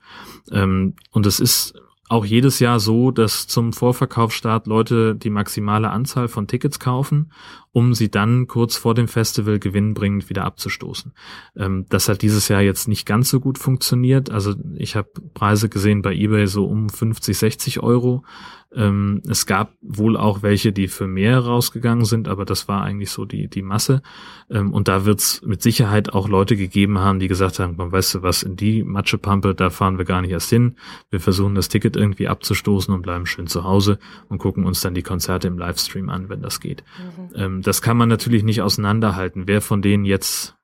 Ähm, und es ist auch jedes Jahr so, dass zum Vorverkaufsstart Leute die maximale Anzahl von Tickets kaufen, um sie dann kurz vor dem Festival gewinnbringend wieder abzustoßen. Ähm, das hat dieses Jahr jetzt nicht ganz so gut funktioniert. Also ich habe Preise gesehen bei eBay so um 50, 60 Euro. Ähm, es gab wohl auch welche, die für mehr rausgegangen sind, aber das war eigentlich so die, die Masse. Ähm, und da wird es mit Sicherheit auch Leute gegeben haben, die gesagt haben, man weißt du was, in die Matschepampe, da fahren wir gar nicht erst hin. Wir versuchen das Ticket irgendwie abzustoßen und bleiben schön zu Hause und gucken uns dann die Konzerte im Livestream an, wenn das geht. Mhm. Ähm, das kann man natürlich nicht auseinanderhalten, wer von denen jetzt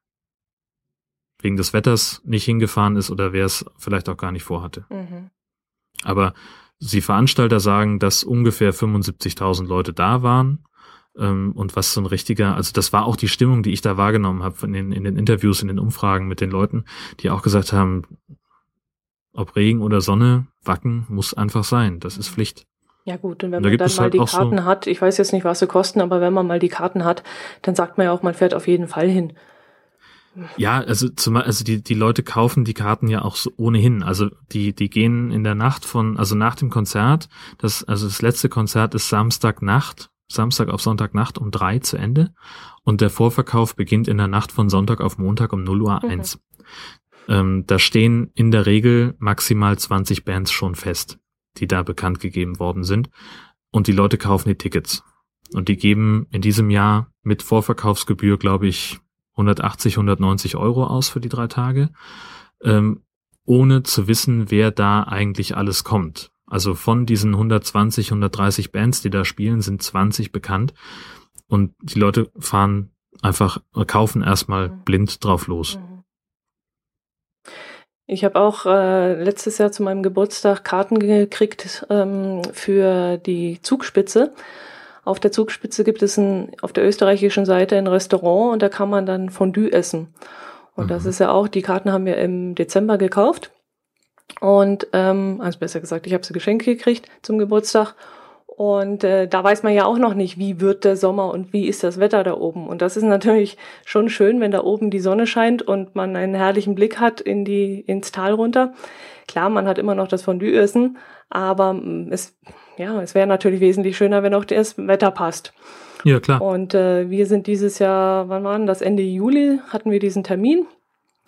wegen des Wetters nicht hingefahren ist oder wer es vielleicht auch gar nicht vorhatte. Mhm. Aber Sie Veranstalter sagen, dass ungefähr 75.000 Leute da waren. Ähm, und was so ein richtiger, also das war auch die Stimmung, die ich da wahrgenommen habe in den, in den Interviews, in den Umfragen mit den Leuten, die auch gesagt haben, ob Regen oder Sonne, Wacken muss einfach sein. Das ist Pflicht. Ja gut, und wenn da man dann mal halt die Karten so hat, ich weiß jetzt nicht, was sie kosten, aber wenn man mal die Karten hat, dann sagt man ja auch, man fährt auf jeden Fall hin. Ja, also zum, also die die Leute kaufen die Karten ja auch so ohnehin. Also die die gehen in der Nacht von also nach dem Konzert. Das also das letzte Konzert ist Samstagnacht, Samstag auf Sonntagnacht um drei zu Ende und der Vorverkauf beginnt in der Nacht von Sonntag auf Montag um 0 Uhr eins. Mhm. Ähm, da stehen in der Regel maximal 20 Bands schon fest, die da bekannt gegeben worden sind und die Leute kaufen die Tickets und die geben in diesem Jahr mit Vorverkaufsgebühr glaube ich 180, 190 Euro aus für die drei Tage, ähm, ohne zu wissen, wer da eigentlich alles kommt. Also von diesen 120, 130 Bands, die da spielen, sind 20 bekannt. und die Leute fahren einfach, kaufen erstmal mhm. blind drauf los. Ich habe auch äh, letztes Jahr zu meinem Geburtstag Karten gekriegt ähm, für die Zugspitze. Auf der Zugspitze gibt es ein, auf der österreichischen Seite ein Restaurant und da kann man dann Fondue essen. Und mhm. das ist ja auch, die Karten haben wir im Dezember gekauft. Und, ähm, also besser gesagt, ich habe sie geschenkt gekriegt zum Geburtstag. Und äh, da weiß man ja auch noch nicht, wie wird der Sommer und wie ist das Wetter da oben. Und das ist natürlich schon schön, wenn da oben die Sonne scheint und man einen herrlichen Blick hat in die, ins Tal runter. Klar, man hat immer noch das Fondue-Essen, aber mm, es, ja, es wäre natürlich wesentlich schöner, wenn auch das Wetter passt. Ja, klar. Und äh, wir sind dieses Jahr, wann war denn das? Ende Juli hatten wir diesen Termin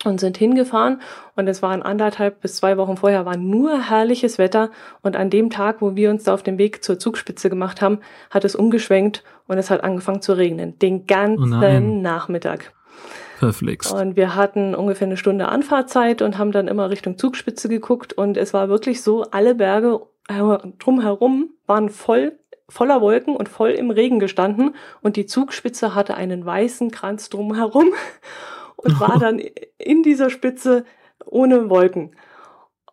und sind hingefahren. Und es waren anderthalb bis zwei Wochen vorher war nur herrliches Wetter. Und an dem Tag, wo wir uns da auf den Weg zur Zugspitze gemacht haben, hat es umgeschwenkt und es hat angefangen zu regnen, den ganzen oh Nachmittag. Verflixt. Und wir hatten ungefähr eine Stunde Anfahrtzeit und haben dann immer Richtung Zugspitze geguckt. Und es war wirklich so, alle Berge drumherum waren voll voller Wolken und voll im Regen gestanden. Und die Zugspitze hatte einen weißen Kranz drumherum und war dann in dieser Spitze ohne Wolken.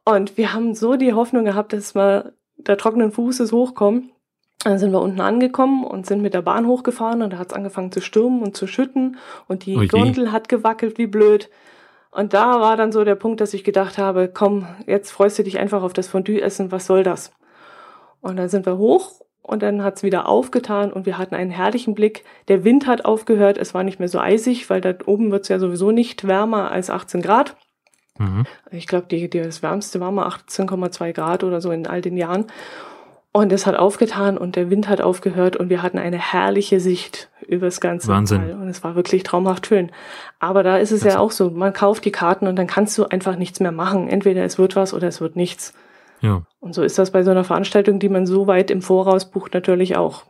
Und wir haben so die Hoffnung gehabt, dass wir der trockenen Fußes hochkommen. Dann sind wir unten angekommen und sind mit der Bahn hochgefahren und da hat es angefangen zu stürmen und zu schütten und die okay. Gondel hat gewackelt wie blöd. Und da war dann so der Punkt, dass ich gedacht habe, komm, jetzt freust du dich einfach auf das Fondue-Essen, was soll das? Und dann sind wir hoch und dann hat's wieder aufgetan und wir hatten einen herrlichen Blick. Der Wind hat aufgehört, es war nicht mehr so eisig, weil da oben wird's ja sowieso nicht wärmer als 18 Grad. Mhm. Ich glaube, die, die, das wärmste war mal 18,2 Grad oder so in all den Jahren. Und es hat aufgetan und der Wind hat aufgehört und wir hatten eine herrliche Sicht über das ganze Wahnsinn. Tal. Und es war wirklich traumhaft schön. Aber da ist es das ja auch so, man kauft die Karten und dann kannst du einfach nichts mehr machen. Entweder es wird was oder es wird nichts. Ja. Und so ist das bei so einer Veranstaltung, die man so weit im Voraus bucht, natürlich auch.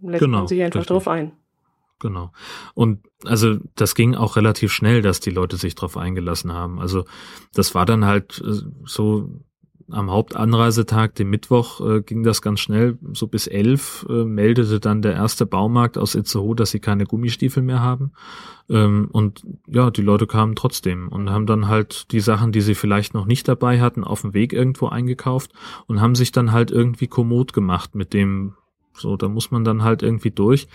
Lässt genau, man sich einfach richtig. drauf ein. Genau. Und also das ging auch relativ schnell, dass die Leute sich drauf eingelassen haben. Also das war dann halt äh, so am Hauptanreisetag, dem Mittwoch, äh, ging das ganz schnell. So bis elf äh, meldete dann der erste Baumarkt aus Itzehoe, dass sie keine Gummistiefel mehr haben. Ähm, und ja, die Leute kamen trotzdem und haben dann halt die Sachen, die sie vielleicht noch nicht dabei hatten, auf dem Weg irgendwo eingekauft und haben sich dann halt irgendwie kommod gemacht mit dem, so, da muss man dann halt irgendwie durch.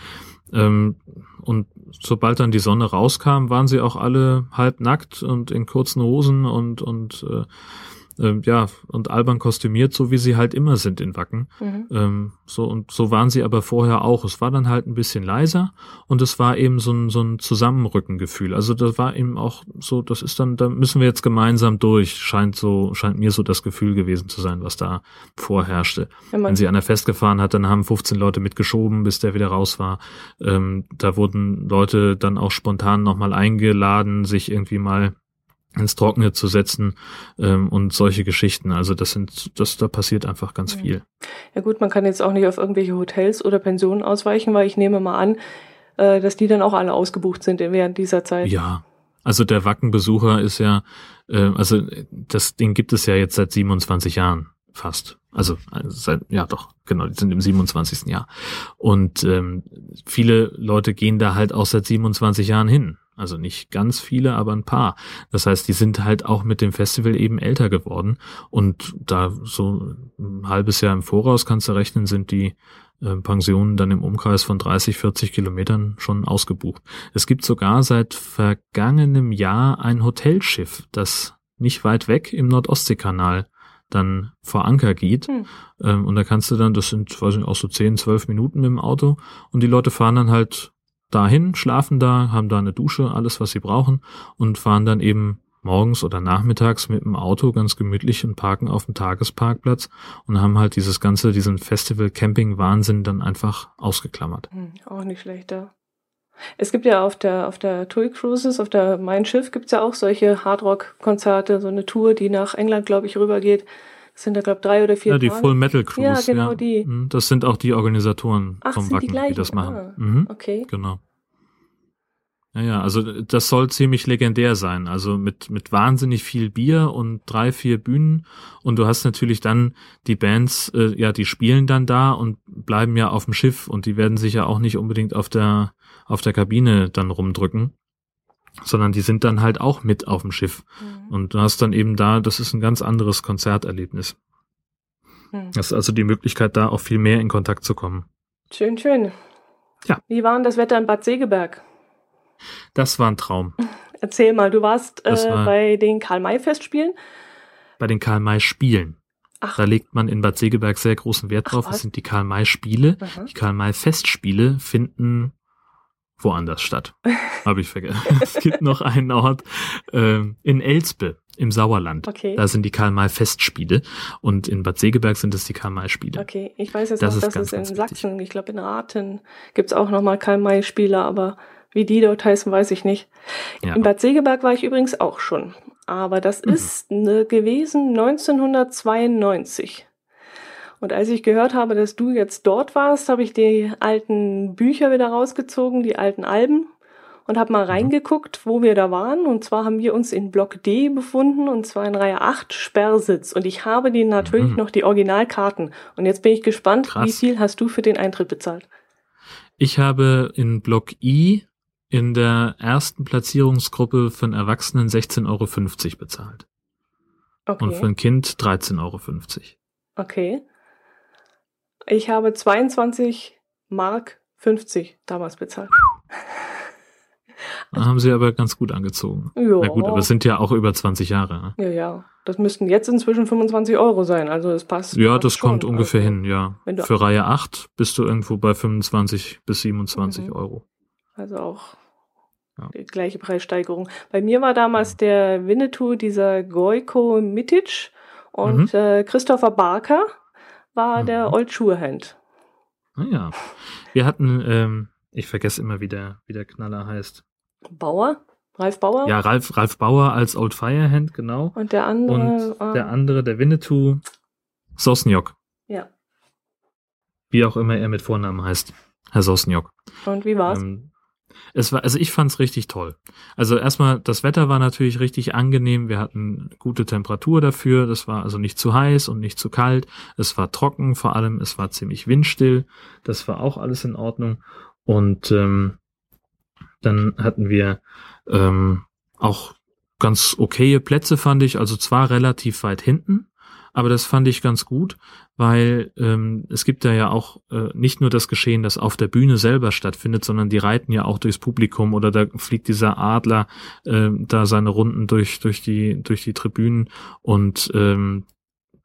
Ähm, und sobald dann die Sonne rauskam, waren sie auch alle halb nackt und in kurzen Hosen und, und äh, ähm, ja, und albern kostümiert, so wie sie halt immer sind in Wacken. Mhm. Ähm, so, und so waren sie aber vorher auch. Es war dann halt ein bisschen leiser und es war eben so ein, so ein Zusammenrückengefühl. Also das war eben auch so, das ist dann, da müssen wir jetzt gemeinsam durch, scheint so, scheint mir so das Gefühl gewesen zu sein, was da vorherrschte. Wenn, Wenn sie einer festgefahren hat, dann haben 15 Leute mitgeschoben, bis der wieder raus war. Ähm, da wurden Leute dann auch spontan nochmal eingeladen, sich irgendwie mal ins Trockene zu setzen ähm, und solche Geschichten. Also das sind, das da passiert einfach ganz viel. Ja gut, man kann jetzt auch nicht auf irgendwelche Hotels oder Pensionen ausweichen, weil ich nehme mal an, äh, dass die dann auch alle ausgebucht sind während dieser Zeit. Ja, also der Wackenbesucher ist ja, äh, also das Ding gibt es ja jetzt seit 27 Jahren fast. Also, also seit, ja doch, genau, die sind im 27. Jahr. Und ähm, viele Leute gehen da halt auch seit 27 Jahren hin. Also nicht ganz viele, aber ein paar. Das heißt, die sind halt auch mit dem Festival eben älter geworden. Und da so ein halbes Jahr im Voraus kannst du rechnen, sind die äh, Pensionen dann im Umkreis von 30, 40 Kilometern schon ausgebucht. Es gibt sogar seit vergangenem Jahr ein Hotelschiff, das nicht weit weg im Nordostseekanal dann vor Anker geht. Hm. Ähm, und da kannst du dann, das sind, weiß ich, auch so 10, 12 Minuten dem Auto. Und die Leute fahren dann halt dahin, schlafen da, haben da eine Dusche, alles, was sie brauchen und fahren dann eben morgens oder nachmittags mit dem Auto ganz gemütlich und parken auf dem Tagesparkplatz und haben halt dieses ganze, diesen Festival-Camping-Wahnsinn dann einfach ausgeklammert. Hm, auch nicht schlechter. Es gibt ja auf der, auf der TUI Cruises, auf der Mein Schiff gibt's ja auch solche Hardrock-Konzerte, so eine Tour, die nach England, glaube ich, rübergeht. Das sind da, glaube ich, drei oder vier Ja, die Tage. Full Metal Cruise. Ja, genau ja. die. Mhm, das sind auch die Organisatoren Ach, vom Wacken, die, die, das machen. Ah, mhm, okay. Genau. Ja, ja, also das soll ziemlich legendär sein. Also mit, mit wahnsinnig viel Bier und drei, vier Bühnen. Und du hast natürlich dann die Bands, äh, ja, die spielen dann da und bleiben ja auf dem Schiff und die werden sich ja auch nicht unbedingt auf der, auf der Kabine dann rumdrücken, sondern die sind dann halt auch mit auf dem Schiff. Mhm. Und du hast dann eben da, das ist ein ganz anderes Konzerterlebnis. Mhm. Das ist also die Möglichkeit, da auch viel mehr in Kontakt zu kommen. Schön, schön. Ja. Wie war denn das Wetter in Bad Segeberg? Das war ein Traum. Erzähl mal, du warst äh, war bei den Karl-May-Festspielen? Bei den Karl-May-Spielen. Ach. Da legt man in Bad Segeberg sehr großen Wert drauf. Ach, das sind die Karl-May-Spiele. Die Karl-May-Festspiele finden woanders statt. Habe ich vergessen. es gibt noch einen Ort äh, in Elspe im Sauerland. Okay. Da sind die Karl-May-Festspiele und in Bad Segeberg sind es die Karl-May-Spiele. Okay, ich weiß jetzt das noch, dass ganz, es in Sachsen, wichtig. ich glaube in Raten, gibt's auch nochmal Karl-May-Spiele, aber wie die dort heißen, weiß ich nicht. Ja. In Bad Segeberg war ich übrigens auch schon. Aber das mhm. ist ne, gewesen 1992. Und als ich gehört habe, dass du jetzt dort warst, habe ich die alten Bücher wieder rausgezogen, die alten Alben und habe mal mhm. reingeguckt, wo wir da waren. Und zwar haben wir uns in Block D befunden und zwar in Reihe 8 Sperrsitz. Und ich habe die natürlich mhm. noch die Originalkarten. Und jetzt bin ich gespannt, Krass. wie viel hast du für den Eintritt bezahlt? Ich habe in Block I in der ersten Platzierungsgruppe für einen Erwachsenen 16,50 Euro bezahlt. Okay. Und für ein Kind 13,50 Euro. Okay. Ich habe 22 Mark 50 damals bezahlt. Da haben sie aber ganz gut angezogen. Ja. Na gut, aber es sind ja auch über 20 Jahre. Ne? Ja, ja. Das müssten jetzt inzwischen 25 Euro sein, also es passt. Ja, das schon. kommt ungefähr also, hin, ja. Für Reihe 8 bist du irgendwo bei 25 bis 27 mhm. Euro. Also auch ja. Die gleiche Preissteigerung. Bei mir war damals der Winnetou dieser Goiko Mitic und mhm. äh, Christopher Barker war mhm. der Old Schuhhand. Ah ja. Wir hatten, ähm, ich vergesse immer, wie der, wie der Knaller heißt. Bauer? Ralf Bauer? Ja, Ralf, Ralf Bauer als Old Firehand, genau. Und der andere. Und der andere, der Winnetou, Sosniok. Ja. Wie auch immer er mit Vornamen heißt. Herr Sosniok. Und wie war's? Ähm, es war, also ich fand's richtig toll. Also erstmal, das Wetter war natürlich richtig angenehm. Wir hatten gute Temperatur dafür. Das war also nicht zu heiß und nicht zu kalt. Es war trocken vor allem. Es war ziemlich windstill. Das war auch alles in Ordnung. Und ähm, dann hatten wir ähm, auch ganz okaye Plätze, fand ich. Also zwar relativ weit hinten, aber das fand ich ganz gut, weil ähm, es gibt da ja auch äh, nicht nur das Geschehen, das auf der Bühne selber stattfindet, sondern die reiten ja auch durchs Publikum oder da fliegt dieser Adler äh, da seine Runden durch durch die durch die Tribünen. Und ähm,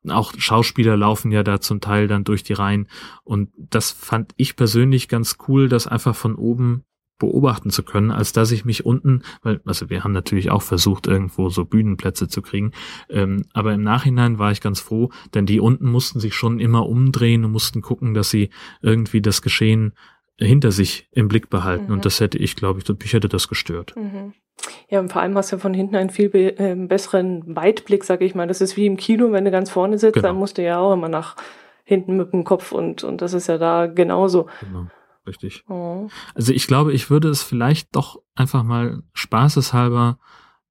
auch Schauspieler laufen ja da zum Teil dann durch die Reihen. Und das fand ich persönlich ganz cool, das einfach von oben beobachten zu können, als dass ich mich unten, weil, also wir haben natürlich auch versucht, irgendwo so Bühnenplätze zu kriegen, ähm, aber im Nachhinein war ich ganz froh, denn die unten mussten sich schon immer umdrehen und mussten gucken, dass sie irgendwie das Geschehen hinter sich im Blick behalten. Mhm. Und das hätte ich, glaube ich, mich hätte das gestört. Mhm. Ja, und vor allem hast du von hinten einen viel be äh, besseren Weitblick, sag ich mal. Das ist wie im Kino, wenn du ganz vorne sitzt, genau. dann musst du ja auch immer nach hinten mit dem Kopf und, und das ist ja da genauso. Genau richtig. Oh. Also ich glaube, ich würde es vielleicht doch einfach mal spaßeshalber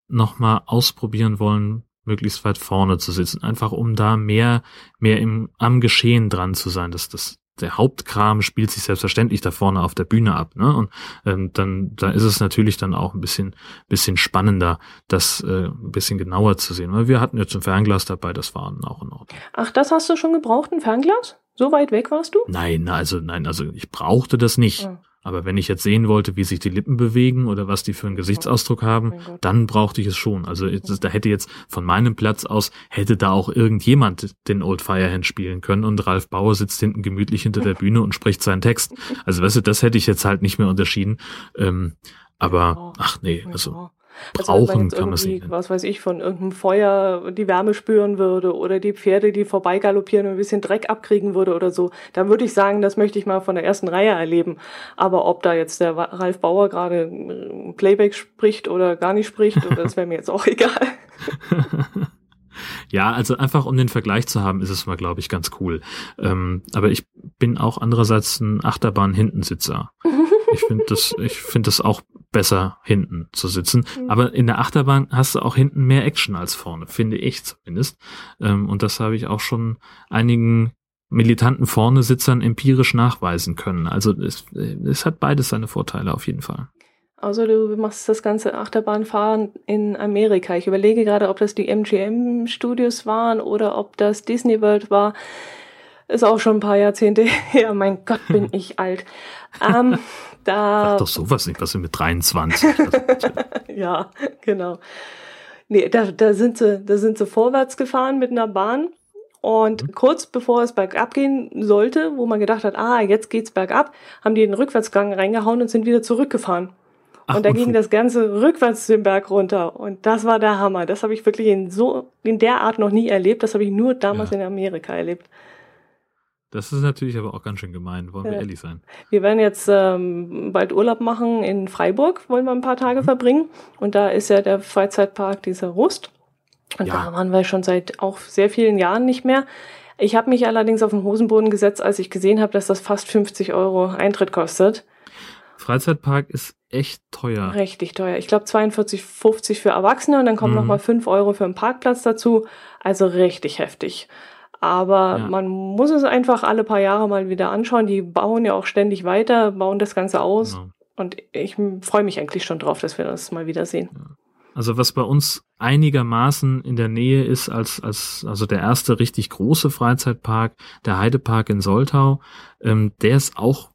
nochmal ausprobieren wollen, möglichst weit vorne zu sitzen, einfach um da mehr, mehr im, am Geschehen dran zu sein. dass das, der Hauptkram spielt sich selbstverständlich da vorne auf der Bühne ab, ne? Und ähm, dann, da ist es natürlich dann auch ein bisschen, bisschen spannender, das äh, ein bisschen genauer zu sehen. Weil wir hatten jetzt ein Fernglas dabei, das war auch in Ordnung. Ach, das hast du schon gebraucht, ein Fernglas? So weit weg warst du? Nein, also nein, also ich brauchte das nicht. Oh. Aber wenn ich jetzt sehen wollte, wie sich die Lippen bewegen oder was die für einen Gesichtsausdruck haben, oh dann brauchte ich es schon. Also da hätte jetzt von meinem Platz aus, hätte da auch irgendjemand den Old Firehand spielen können und Ralf Bauer sitzt hinten gemütlich hinter der Bühne und spricht seinen Text. Also weißt du, das hätte ich jetzt halt nicht mehr unterschieden. Ähm, aber, ach nee, also Brauchen also wenn man kann man sie. Was weiß ich, von irgendeinem Feuer die Wärme spüren würde oder die Pferde, die vorbeigaloppieren und ein bisschen Dreck abkriegen würde oder so, dann würde ich sagen, das möchte ich mal von der ersten Reihe erleben. Aber ob da jetzt der Ralf Bauer gerade Playback spricht oder gar nicht spricht, das wäre mir jetzt auch egal. Ja, also einfach um den Vergleich zu haben, ist es mal, glaube ich, ganz cool. Ähm, aber ich bin auch andererseits ein Achterbahn-Hintensitzer. ich finde das, ich finde das auch besser hinten zu sitzen. Mhm. Aber in der Achterbahn hast du auch hinten mehr Action als vorne, finde ich zumindest. Ähm, und das habe ich auch schon einigen militanten vorne Sitzern empirisch nachweisen können. Also es, es hat beides seine Vorteile auf jeden Fall. Also du machst das ganze Achterbahnfahren in Amerika. Ich überlege gerade, ob das die MGM-Studios waren oder ob das Disney World war. Ist auch schon ein paar Jahrzehnte her. Mein Gott, bin ich alt. Ähm, da Sag doch sowas nicht, was sind mit 23? ja, genau. Nee, da, da, sind sie, da sind sie vorwärts gefahren mit einer Bahn. Und mhm. kurz bevor es bergab gehen sollte, wo man gedacht hat, ah, jetzt geht's bergab, haben die den Rückwärtsgang reingehauen und sind wieder zurückgefahren. Ach, und da ging das Ganze rückwärts den Berg runter. Und das war der Hammer. Das habe ich wirklich in so, in der Art noch nie erlebt. Das habe ich nur damals ja. in Amerika erlebt. Das ist natürlich aber auch ganz schön gemein, wollen ja. wir ehrlich sein. Wir werden jetzt ähm, bald Urlaub machen in Freiburg, wollen wir ein paar Tage mhm. verbringen. Und da ist ja der Freizeitpark dieser Rust. Und ja. da waren wir schon seit auch sehr vielen Jahren nicht mehr. Ich habe mich allerdings auf den Hosenboden gesetzt, als ich gesehen habe, dass das fast 50 Euro Eintritt kostet. Freizeitpark ist echt teuer. Richtig teuer. Ich glaube 42,50 für Erwachsene und dann kommen mhm. nochmal 5 Euro für einen Parkplatz dazu. Also richtig heftig. Aber ja. man muss es einfach alle paar Jahre mal wieder anschauen. Die bauen ja auch ständig weiter, bauen das Ganze aus. Genau. Und ich freue mich eigentlich schon drauf, dass wir das mal wieder sehen. Also was bei uns einigermaßen in der Nähe ist als, als also der erste richtig große Freizeitpark, der Heidepark in Soltau, ähm, der ist auch,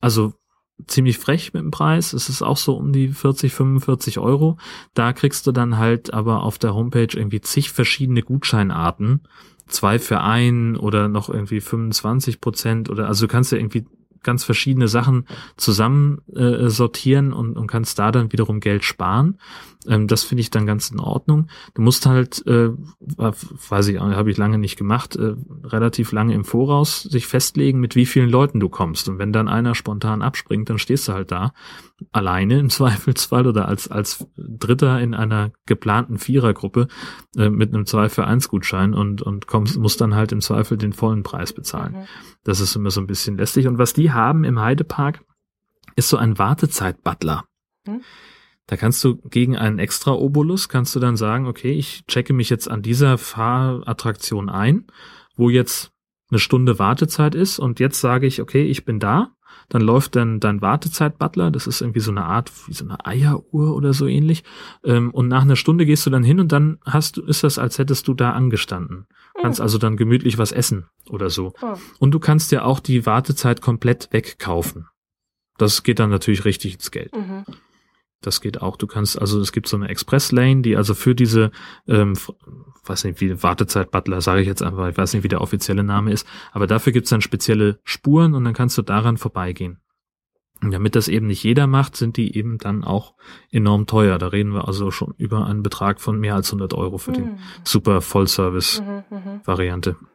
also ziemlich frech mit dem Preis. Es ist auch so um die 40, 45 Euro. Da kriegst du dann halt aber auf der Homepage irgendwie zig verschiedene Gutscheinarten. Zwei für ein oder noch irgendwie 25 Prozent oder also du kannst ja irgendwie ganz verschiedene Sachen zusammen äh, sortieren und, und kannst da dann wiederum Geld sparen. Ähm, das finde ich dann ganz in Ordnung. Du musst halt, äh, weiß ich, habe ich lange nicht gemacht, äh, relativ lange im Voraus sich festlegen, mit wie vielen Leuten du kommst. Und wenn dann einer spontan abspringt, dann stehst du halt da alleine im Zweifelsfall oder als als Dritter in einer geplanten Vierergruppe äh, mit einem 2 für 1 Gutschein und und kommst musst dann halt im Zweifel den vollen Preis bezahlen. Mhm. Das ist immer so ein bisschen lästig. Und was die haben im Heidepark, ist so ein Wartezeit-Butler. Hm? Da kannst du gegen einen extra Obolus, kannst du dann sagen, okay, ich checke mich jetzt an dieser Fahrattraktion ein, wo jetzt eine Stunde Wartezeit ist und jetzt sage ich, okay, ich bin da. Dann läuft dann dein Wartezeit-Butler, das ist irgendwie so eine Art, wie so eine Eieruhr oder so ähnlich. Ähm, und nach einer Stunde gehst du dann hin und dann hast du, ist das, als hättest du da angestanden. Kannst also dann gemütlich was essen oder so. Oh. Und du kannst ja auch die Wartezeit komplett wegkaufen. Das geht dann natürlich richtig ins Geld. Mhm. Das geht auch. Du kannst, also es gibt so eine Express-Lane, die also für diese, ähm, weiß nicht, wie Wartezeit-Butler, sage ich jetzt einfach, ich weiß nicht, wie der offizielle Name ist, aber dafür gibt's dann spezielle Spuren und dann kannst du daran vorbeigehen. Und damit das eben nicht jeder macht, sind die eben dann auch enorm teuer. Da reden wir also schon über einen Betrag von mehr als 100 Euro für mhm. die super Vollservice-Variante. Mhm, mhm.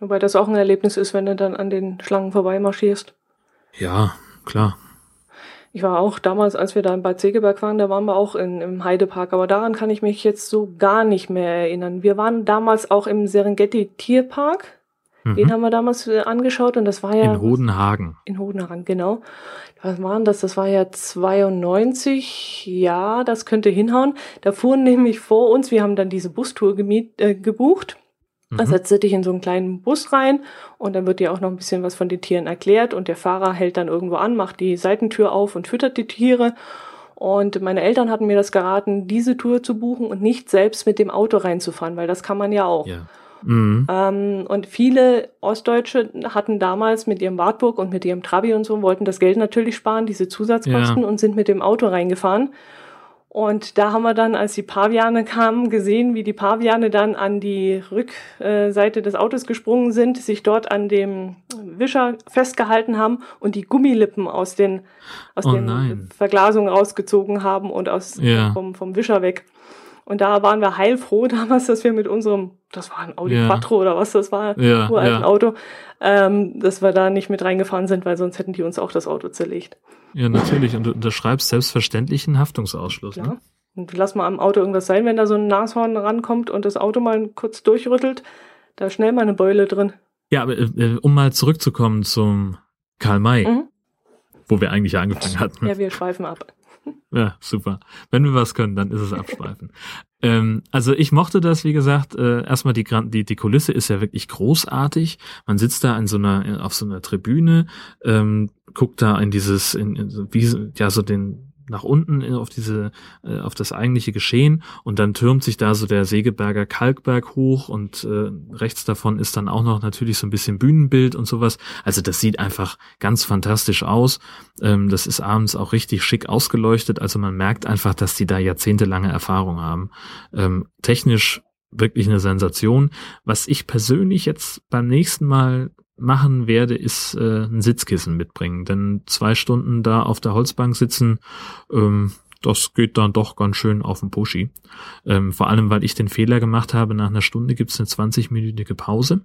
Wobei das auch ein Erlebnis ist, wenn du dann an den Schlangen vorbeimarschierst. Ja, klar. Ich war auch damals, als wir da in Bad Segeberg waren, da waren wir auch in, im Heidepark, aber daran kann ich mich jetzt so gar nicht mehr erinnern. Wir waren damals auch im Serengeti Tierpark. Mhm. Den haben wir damals äh, angeschaut und das war ja. In Hodenhagen. In Hodenhagen, genau. Was waren das? Das war ja 92. Ja, das könnte hinhauen. Da fuhren nämlich vor uns, wir haben dann diese Bustour gemiet, äh, gebucht. Mhm. setzt du dich in so einen kleinen Bus rein und dann wird dir auch noch ein bisschen was von den Tieren erklärt und der Fahrer hält dann irgendwo an, macht die Seitentür auf und füttert die Tiere. Und meine Eltern hatten mir das geraten, diese Tour zu buchen und nicht selbst mit dem Auto reinzufahren, weil das kann man ja auch. Ja. Mhm. Ähm, und viele Ostdeutsche hatten damals mit ihrem Wartburg und mit ihrem Trabi und so, wollten das Geld natürlich sparen, diese Zusatzkosten ja. und sind mit dem Auto reingefahren. Und da haben wir dann, als die Paviane kamen, gesehen, wie die Paviane dann an die Rückseite des Autos gesprungen sind, sich dort an dem Wischer festgehalten haben und die Gummilippen aus den, aus oh den Verglasungen rausgezogen haben und aus, ja. vom, vom Wischer weg. Und da waren wir heilfroh damals, dass wir mit unserem, das war ein Audi ja. Quattro oder was das war, ja, uralten ja. Auto, ähm, dass wir da nicht mit reingefahren sind, weil sonst hätten die uns auch das Auto zerlegt. Ja, natürlich. Und du unterschreibst selbstverständlich einen Haftungsausschluss. Ja. Ne? Und lass mal am Auto irgendwas sein, wenn da so ein Nashorn rankommt und das Auto mal kurz durchrüttelt, da schnell mal eine Beule drin. Ja, aber äh, um mal zurückzukommen zum Karl May, mhm. wo wir eigentlich angefangen hatten. Ja, wir schweifen ab. Ja, super. Wenn wir was können, dann ist es abschweifen. ähm, also ich mochte das, wie gesagt, äh, erstmal die, die, die Kulisse ist ja wirklich großartig. Man sitzt da in so einer, auf so einer Tribüne, ähm, guckt da in dieses, in, in wie, ja, so den, nach unten auf diese, äh, auf das eigentliche Geschehen und dann türmt sich da so der Segeberger Kalkberg hoch und äh, rechts davon ist dann auch noch natürlich so ein bisschen Bühnenbild und sowas. Also das sieht einfach ganz fantastisch aus. Ähm, das ist abends auch richtig schick ausgeleuchtet. Also man merkt einfach, dass die da jahrzehntelange Erfahrung haben. Ähm, technisch wirklich eine Sensation. Was ich persönlich jetzt beim nächsten Mal machen werde, ist äh, ein Sitzkissen mitbringen. Denn zwei Stunden da auf der Holzbank sitzen, ähm, das geht dann doch ganz schön auf den Puschi. Ähm, vor allem, weil ich den Fehler gemacht habe, nach einer Stunde gibt's eine 20-minütige Pause.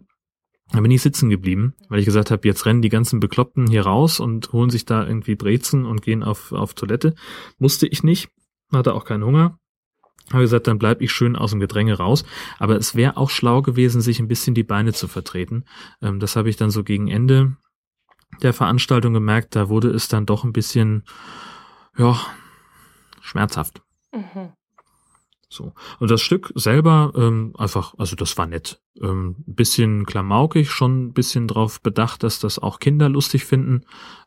Da bin ich sitzen geblieben, weil ich gesagt habe, jetzt rennen die ganzen Bekloppten hier raus und holen sich da irgendwie Brezen und gehen auf, auf Toilette. Musste ich nicht, hatte auch keinen Hunger habe gesagt, dann bleib ich schön aus dem Gedränge raus. Aber es wäre auch schlau gewesen, sich ein bisschen die Beine zu vertreten. Ähm, das habe ich dann so gegen Ende der Veranstaltung gemerkt. Da wurde es dann doch ein bisschen, ja, schmerzhaft. Mhm. So. Und das Stück selber, ähm, einfach, also das war nett. Ähm, bisschen klamaukig, schon ein bisschen drauf bedacht, dass das auch Kinder lustig finden.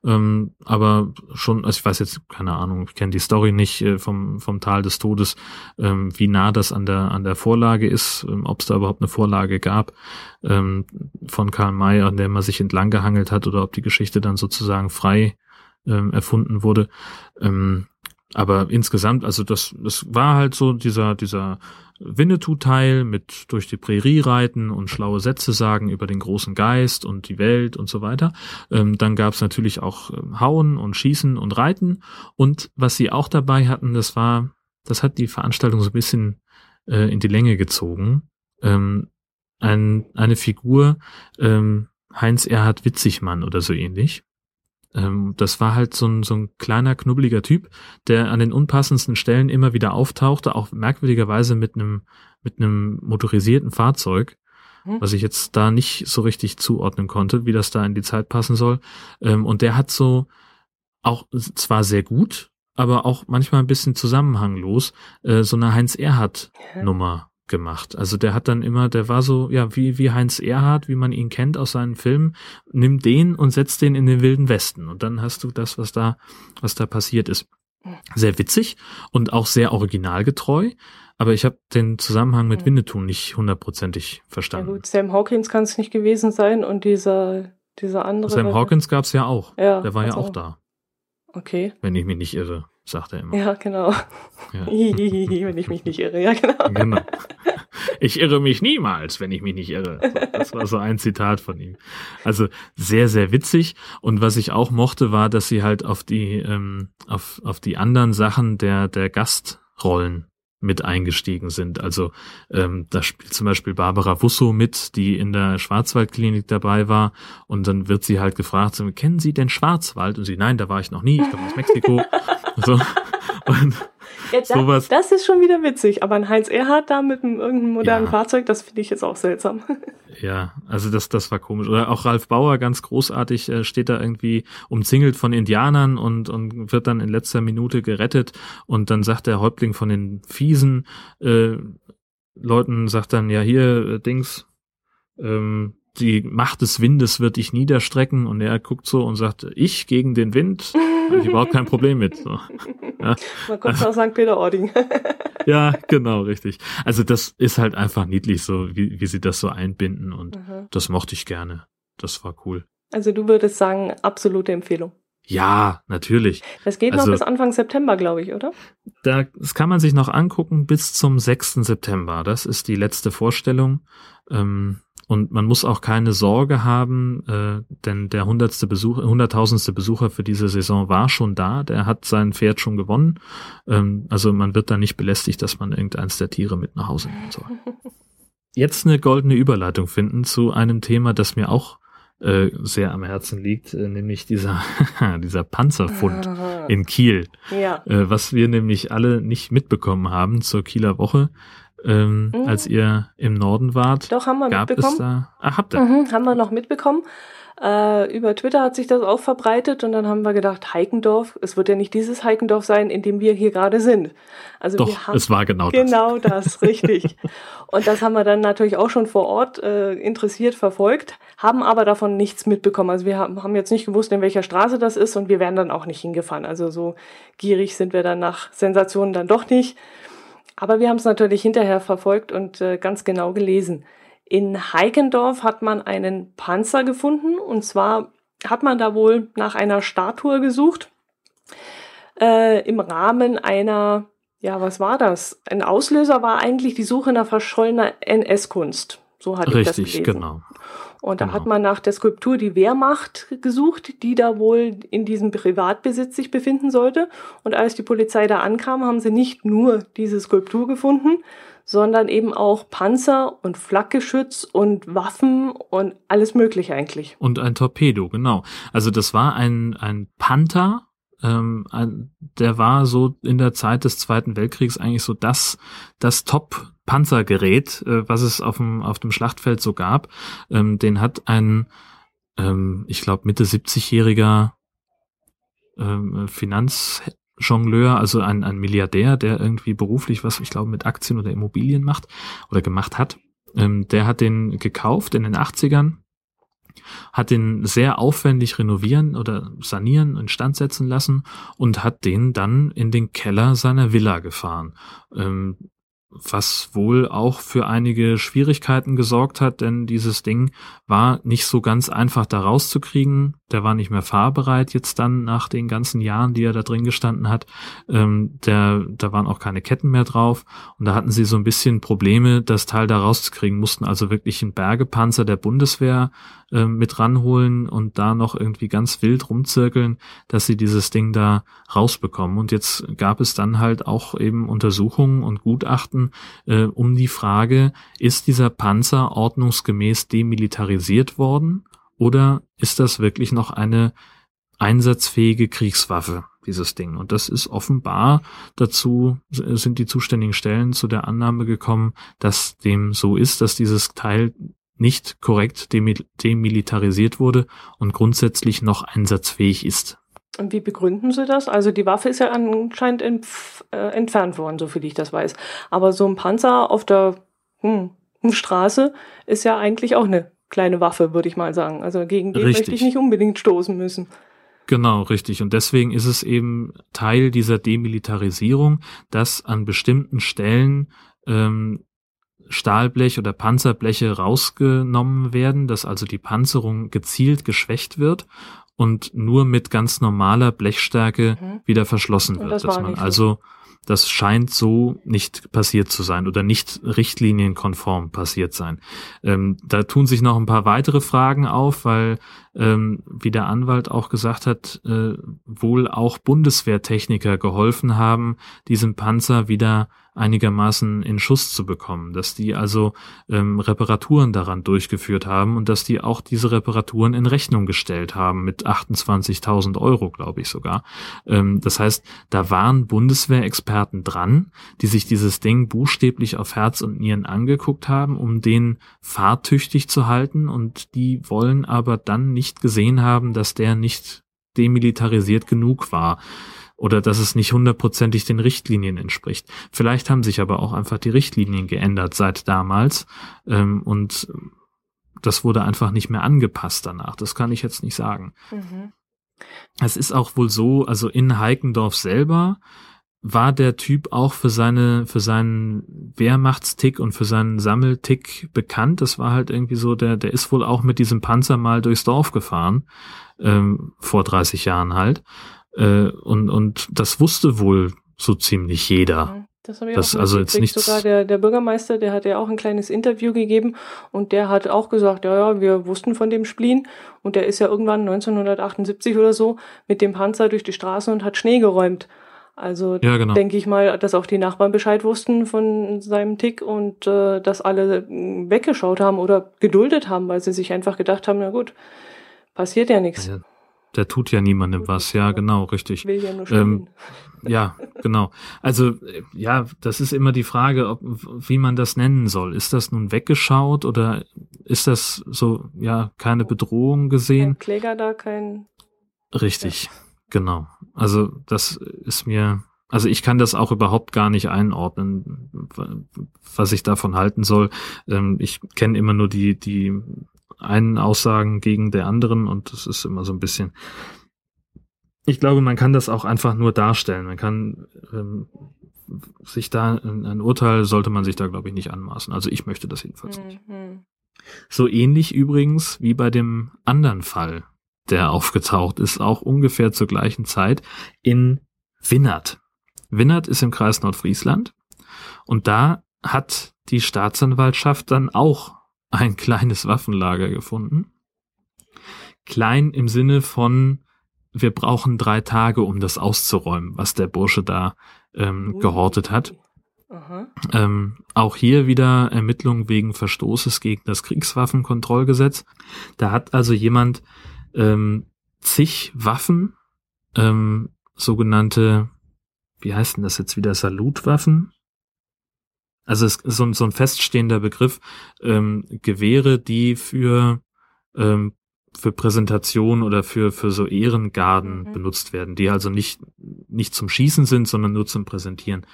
Ähm, aber schon, also ich weiß jetzt, keine Ahnung, ich kenne die Story nicht äh, vom, vom Tal des Todes, ähm, wie nah das an der, an der Vorlage ist, ähm, ob es da überhaupt eine Vorlage gab ähm, von Karl May, an der man sich entlang gehangelt hat, oder ob die Geschichte dann sozusagen frei ähm, erfunden wurde. Ähm, aber insgesamt, also das, das war halt so dieser, dieser Winnetou-Teil mit durch die Prärie reiten und schlaue Sätze sagen über den großen Geist und die Welt und so weiter. Ähm, dann gab's natürlich auch ähm, Hauen und Schießen und Reiten. Und was sie auch dabei hatten, das war, das hat die Veranstaltung so ein bisschen äh, in die Länge gezogen. Ähm, ein, eine Figur, ähm, Heinz Erhard Witzigmann oder so ähnlich. Ähm, das war halt so ein, so ein kleiner, knubbeliger Typ, der an den unpassendsten Stellen immer wieder auftauchte, auch merkwürdigerweise mit einem, mit einem motorisierten Fahrzeug, hm. was ich jetzt da nicht so richtig zuordnen konnte, wie das da in die Zeit passen soll. Ähm, und der hat so auch zwar sehr gut, aber auch manchmal ein bisschen zusammenhanglos, äh, so eine Heinz-Erhardt-Nummer gemacht. Also der hat dann immer, der war so, ja, wie, wie Heinz Erhardt, wie man ihn kennt aus seinen Filmen, nimm den und setzt den in den wilden Westen. Und dann hast du das, was da, was da passiert ist. Sehr witzig und auch sehr originalgetreu. Aber ich habe den Zusammenhang mit Winnetou nicht hundertprozentig verstanden. Ja gut, Sam Hawkins kann es nicht gewesen sein und dieser, dieser andere. Sam Hawkins gab's ja auch. Ja, der war also, ja auch da. Okay. Wenn ich mich nicht irre sagt er immer. Ja, genau. Ja. wenn ich mich nicht irre, ja, genau. genau. Ich irre mich niemals, wenn ich mich nicht irre. das war so ein Zitat von ihm. Also sehr, sehr witzig. Und was ich auch mochte, war, dass sie halt auf die, ähm, auf, auf die anderen Sachen der, der Gastrollen mit eingestiegen sind. Also ähm, da spielt zum Beispiel Barbara Wusso mit, die in der Schwarzwaldklinik dabei war. Und dann wird sie halt gefragt, kennen Sie den Schwarzwald? Und sie, nein, da war ich noch nie, ich komme aus Mexiko. so. Und ja, das, sowas. das ist schon wieder witzig, aber ein Heinz Erhardt da mit einem irgendeinem modernen ja. Fahrzeug, das finde ich jetzt auch seltsam. Ja, also das, das war komisch. Oder auch Ralf Bauer, ganz großartig, äh, steht da irgendwie umzingelt von Indianern und, und wird dann in letzter Minute gerettet. Und dann sagt der Häuptling von den fiesen äh, Leuten, sagt dann, ja hier, äh, Dings, ähm, die Macht des Windes wird dich niederstrecken und er guckt so und sagt, ich gegen den Wind, habe ich überhaupt kein Problem mit. So. Ja. Man kommt aus St. Peter-Ording. ja, genau, richtig. Also das ist halt einfach niedlich so, wie, wie sie das so einbinden und mhm. das mochte ich gerne. Das war cool. Also du würdest sagen, absolute Empfehlung. Ja, natürlich. Das geht also, noch bis Anfang September, glaube ich, oder? Da, das kann man sich noch angucken bis zum 6. September. Das ist die letzte Vorstellung. Ähm, und man muss auch keine Sorge haben, äh, denn der hundertste Besucher, hunderttausendste Besucher für diese Saison war schon da. Der hat sein Pferd schon gewonnen. Ähm, also man wird da nicht belästigt, dass man irgendeins der Tiere mit nach Hause nehmen soll. Jetzt eine goldene Überleitung finden zu einem Thema, das mir auch äh, sehr am Herzen liegt, äh, nämlich dieser, dieser Panzerfund in Kiel. Ja. Äh, was wir nämlich alle nicht mitbekommen haben zur Kieler Woche ähm, mhm. als ihr im Norden wart. Doch, haben wir Gab mitbekommen. Es da, ah, habt ihr? Mhm, haben wir noch mitbekommen. Äh, über Twitter hat sich das auch verbreitet und dann haben wir gedacht, Heikendorf, es wird ja nicht dieses Heikendorf sein, in dem wir hier gerade sind. Also Doch, wir haben es war genau, genau das. Genau das, richtig. und das haben wir dann natürlich auch schon vor Ort äh, interessiert verfolgt, haben aber davon nichts mitbekommen. Also wir haben, haben jetzt nicht gewusst, in welcher Straße das ist und wir wären dann auch nicht hingefahren. Also so gierig sind wir dann nach Sensationen dann doch nicht. Aber wir haben es natürlich hinterher verfolgt und äh, ganz genau gelesen. In Heikendorf hat man einen Panzer gefunden und zwar hat man da wohl nach einer Statue gesucht äh, im Rahmen einer, ja, was war das? Ein Auslöser war eigentlich die Suche nach verschollener NS-Kunst. So hatte Richtig, ich das gelesen. genau. Und da genau. hat man nach der Skulptur die Wehrmacht gesucht, die da wohl in diesem Privatbesitz sich befinden sollte. Und als die Polizei da ankam, haben sie nicht nur diese Skulptur gefunden, sondern eben auch Panzer und Flakgeschütz und Waffen und alles Mögliche eigentlich. Und ein Torpedo, genau. Also das war ein, ein Panther, ähm, ein, der war so in der Zeit des Zweiten Weltkriegs eigentlich so das, das Top-Panzergerät, äh, was es auf dem, auf dem Schlachtfeld so gab. Ähm, den hat ein, ähm, ich glaube, Mitte 70-jähriger ähm, Finanz Jongleur, also ein, ein Milliardär, der irgendwie beruflich was, ich glaube, mit Aktien oder Immobilien macht oder gemacht hat. Ähm, der hat den gekauft in den 80ern, hat den sehr aufwendig renovieren oder sanieren, instand setzen lassen und hat den dann in den Keller seiner Villa gefahren. Ähm, was wohl auch für einige Schwierigkeiten gesorgt hat, denn dieses Ding war nicht so ganz einfach da rauszukriegen. Der war nicht mehr fahrbereit jetzt dann nach den ganzen Jahren, die er da drin gestanden hat. Ähm, der, da waren auch keine Ketten mehr drauf und da hatten sie so ein bisschen Probleme, das Teil da rauszukriegen, mussten also wirklich einen Bergepanzer der Bundeswehr äh, mit ranholen und da noch irgendwie ganz wild rumzirkeln, dass sie dieses Ding da rausbekommen. Und jetzt gab es dann halt auch eben Untersuchungen und Gutachten äh, um die Frage, ist dieser Panzer ordnungsgemäß demilitarisiert worden oder ist das wirklich noch eine einsatzfähige Kriegswaffe, dieses Ding. Und das ist offenbar dazu, sind die zuständigen Stellen zu der Annahme gekommen, dass dem so ist, dass dieses Teil nicht korrekt demilitarisiert wurde und grundsätzlich noch einsatzfähig ist. Und wie begründen Sie das? Also die Waffe ist ja anscheinend entf äh, entfernt worden, so viel ich das weiß. Aber so ein Panzer auf der hm, Straße ist ja eigentlich auch eine kleine Waffe, würde ich mal sagen. Also gegen den richtig. möchte ich nicht unbedingt stoßen müssen. Genau, richtig. Und deswegen ist es eben Teil dieser Demilitarisierung, dass an bestimmten Stellen ähm, Stahlblech oder Panzerbleche rausgenommen werden, dass also die Panzerung gezielt geschwächt wird und nur mit ganz normaler Blechstärke mhm. wieder verschlossen wird. Das dass man also das scheint so nicht passiert zu sein oder nicht richtlinienkonform passiert sein. Ähm, da tun sich noch ein paar weitere Fragen auf, weil, ähm, wie der Anwalt auch gesagt hat, äh, wohl auch Bundeswehrtechniker geholfen haben, diesen Panzer wieder einigermaßen in Schuss zu bekommen, dass die also ähm, Reparaturen daran durchgeführt haben und dass die auch diese Reparaturen in Rechnung gestellt haben mit 28.000 Euro, glaube ich sogar. Ähm, das heißt, da waren Bundeswehrexperten dran, die sich dieses Ding buchstäblich auf Herz und Nieren angeguckt haben, um den fahrtüchtig zu halten und die wollen aber dann nicht gesehen haben, dass der nicht demilitarisiert genug war oder dass es nicht hundertprozentig den Richtlinien entspricht. Vielleicht haben sich aber auch einfach die Richtlinien geändert seit damals ähm, und das wurde einfach nicht mehr angepasst danach. Das kann ich jetzt nicht sagen. Mhm. Es ist auch wohl so, also in Heikendorf selber war der Typ auch für seine, für seinen Wehrmachtstick und für seinen Sammeltick bekannt. Das war halt irgendwie so, der, der ist wohl auch mit diesem Panzer mal durchs Dorf gefahren, ähm, vor 30 Jahren halt. Äh, und, und das wusste wohl so ziemlich jeder. Das habe ich das, auch also jetzt nicht Sogar der, der Bürgermeister, der hat ja auch ein kleines Interview gegeben und der hat auch gesagt, ja, ja, wir wussten von dem Spleen und der ist ja irgendwann 1978 oder so mit dem Panzer durch die Straße und hat Schnee geräumt. Also ja, genau. denke ich mal, dass auch die Nachbarn Bescheid wussten von seinem Tick und äh, dass alle weggeschaut haben oder geduldet haben, weil sie sich einfach gedacht haben, na gut, passiert ja nichts. Ja, der tut ja niemandem was. Ja, genau, richtig. Will ja nur ähm, ja, genau. Also ja, das ist immer die Frage, ob, wie man das nennen soll. Ist das nun weggeschaut oder ist das so, ja, keine Bedrohung gesehen? Kein Kläger da, kein. Richtig, ja. genau. Also das ist mir, also ich kann das auch überhaupt gar nicht einordnen, was ich davon halten soll. Ähm, ich kenne immer nur die, die einen Aussagen gegen der anderen und das ist immer so ein bisschen. Ich glaube, man kann das auch einfach nur darstellen. Man kann ähm, sich da ein, Urteil sollte man sich da glaube ich nicht anmaßen. Also ich möchte das jedenfalls mhm. nicht. So ähnlich übrigens wie bei dem anderen Fall, der aufgetaucht ist, auch ungefähr zur gleichen Zeit in Winnert. Winnert ist im Kreis Nordfriesland und da hat die Staatsanwaltschaft dann auch ein kleines Waffenlager gefunden. Klein im Sinne von, wir brauchen drei Tage, um das auszuräumen, was der Bursche da ähm, gehortet hat. Ähm, auch hier wieder Ermittlungen wegen Verstoßes gegen das Kriegswaffenkontrollgesetz. Da hat also jemand ähm, zig Waffen, ähm, sogenannte, wie heißt denn das jetzt wieder, Salutwaffen? Also es ist so, so ein feststehender Begriff, ähm, Gewehre, die für, ähm, für Präsentation oder für, für so Ehrengarden mhm. benutzt werden, die also nicht, nicht zum Schießen sind, sondern nur zum Präsentieren.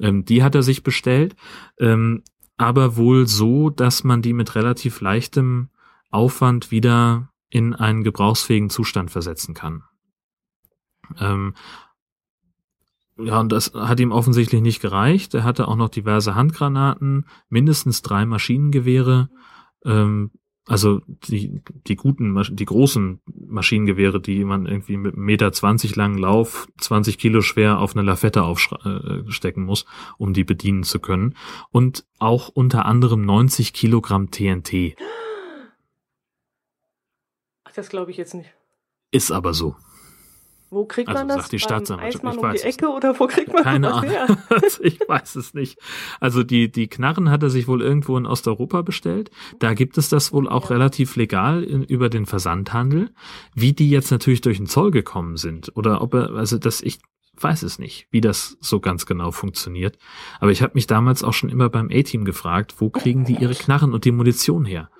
Ähm, die hat er sich bestellt, ähm, aber wohl so, dass man die mit relativ leichtem Aufwand wieder in einen gebrauchsfähigen Zustand versetzen kann. Ähm, ja, und das hat ihm offensichtlich nicht gereicht. Er hatte auch noch diverse Handgranaten, mindestens drei Maschinengewehre, ähm, also die, die guten, die großen Maschinengewehre, die man irgendwie mit einem Meter zwanzig langen Lauf, 20 Kilo schwer auf eine Lafette aufstecken äh, muss, um die bedienen zu können. Und auch unter anderem 90 Kilogramm TNT. Ach, das glaube ich jetzt nicht. Ist aber so. Wo kriegt also, man das? Sagt die Staatsanwaltschaft. Eismann um die Ecke oder wo kriegt man Keine Ahnung. ich weiß es nicht. Also die, die Knarren hat er sich wohl irgendwo in Osteuropa bestellt. Da gibt es das wohl auch ja. relativ legal in, über den Versandhandel. Wie die jetzt natürlich durch den Zoll gekommen sind oder ob er, also das, ich weiß es nicht, wie das so ganz genau funktioniert. Aber ich habe mich damals auch schon immer beim A-Team gefragt, wo kriegen die ihre Knarren und die Munition her?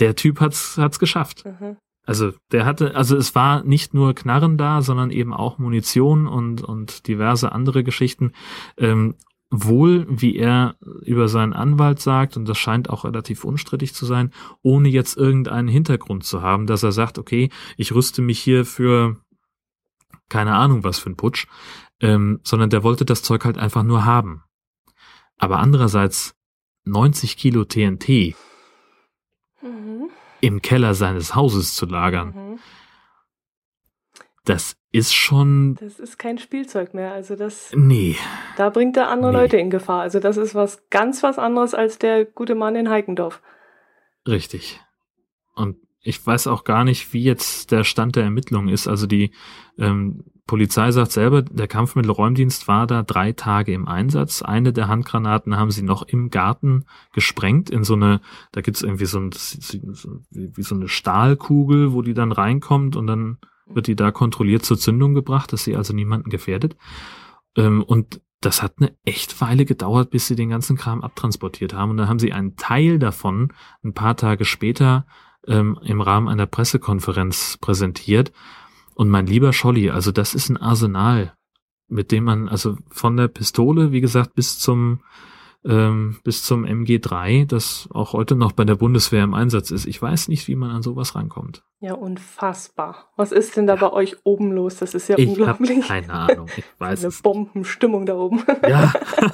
Der Typ hat's, hat's geschafft. Mhm. Also der hatte, also es war nicht nur Knarren da, sondern eben auch Munition und, und diverse andere Geschichten. Ähm, wohl, wie er über seinen Anwalt sagt, und das scheint auch relativ unstrittig zu sein, ohne jetzt irgendeinen Hintergrund zu haben, dass er sagt, okay, ich rüste mich hier für keine Ahnung was für ein Putsch, ähm, sondern der wollte das Zeug halt einfach nur haben. Aber andererseits 90 Kilo TNT. Mhm im Keller seines Hauses zu lagern. Mhm. Das ist schon. Das ist kein Spielzeug mehr. Also das. Nee. Da bringt er andere nee. Leute in Gefahr. Also das ist was ganz was anderes als der gute Mann in Heikendorf. Richtig. Und ich weiß auch gar nicht, wie jetzt der Stand der Ermittlungen ist. Also die ähm, Polizei sagt selber, der Kampfmittelräumdienst war da drei Tage im Einsatz. Eine der Handgranaten haben sie noch im Garten gesprengt in so eine, da gibt's irgendwie so, ein, wie so eine Stahlkugel, wo die dann reinkommt und dann wird die da kontrolliert zur Zündung gebracht, dass sie also niemanden gefährdet. Ähm, und das hat eine echt Weile gedauert, bis sie den ganzen Kram abtransportiert haben. Und dann haben sie einen Teil davon ein paar Tage später ähm, im Rahmen einer Pressekonferenz präsentiert. Und mein lieber Scholli, also das ist ein Arsenal, mit dem man, also von der Pistole, wie gesagt, bis zum ähm, bis zum MG3, das auch heute noch bei der Bundeswehr im Einsatz ist. Ich weiß nicht, wie man an sowas rankommt. Ja, unfassbar. Was ist denn da ja. bei euch oben los? Das ist ja ich unglaublich. keine Ahnung. Ich weiß Eine Bombenstimmung da oben. Ja.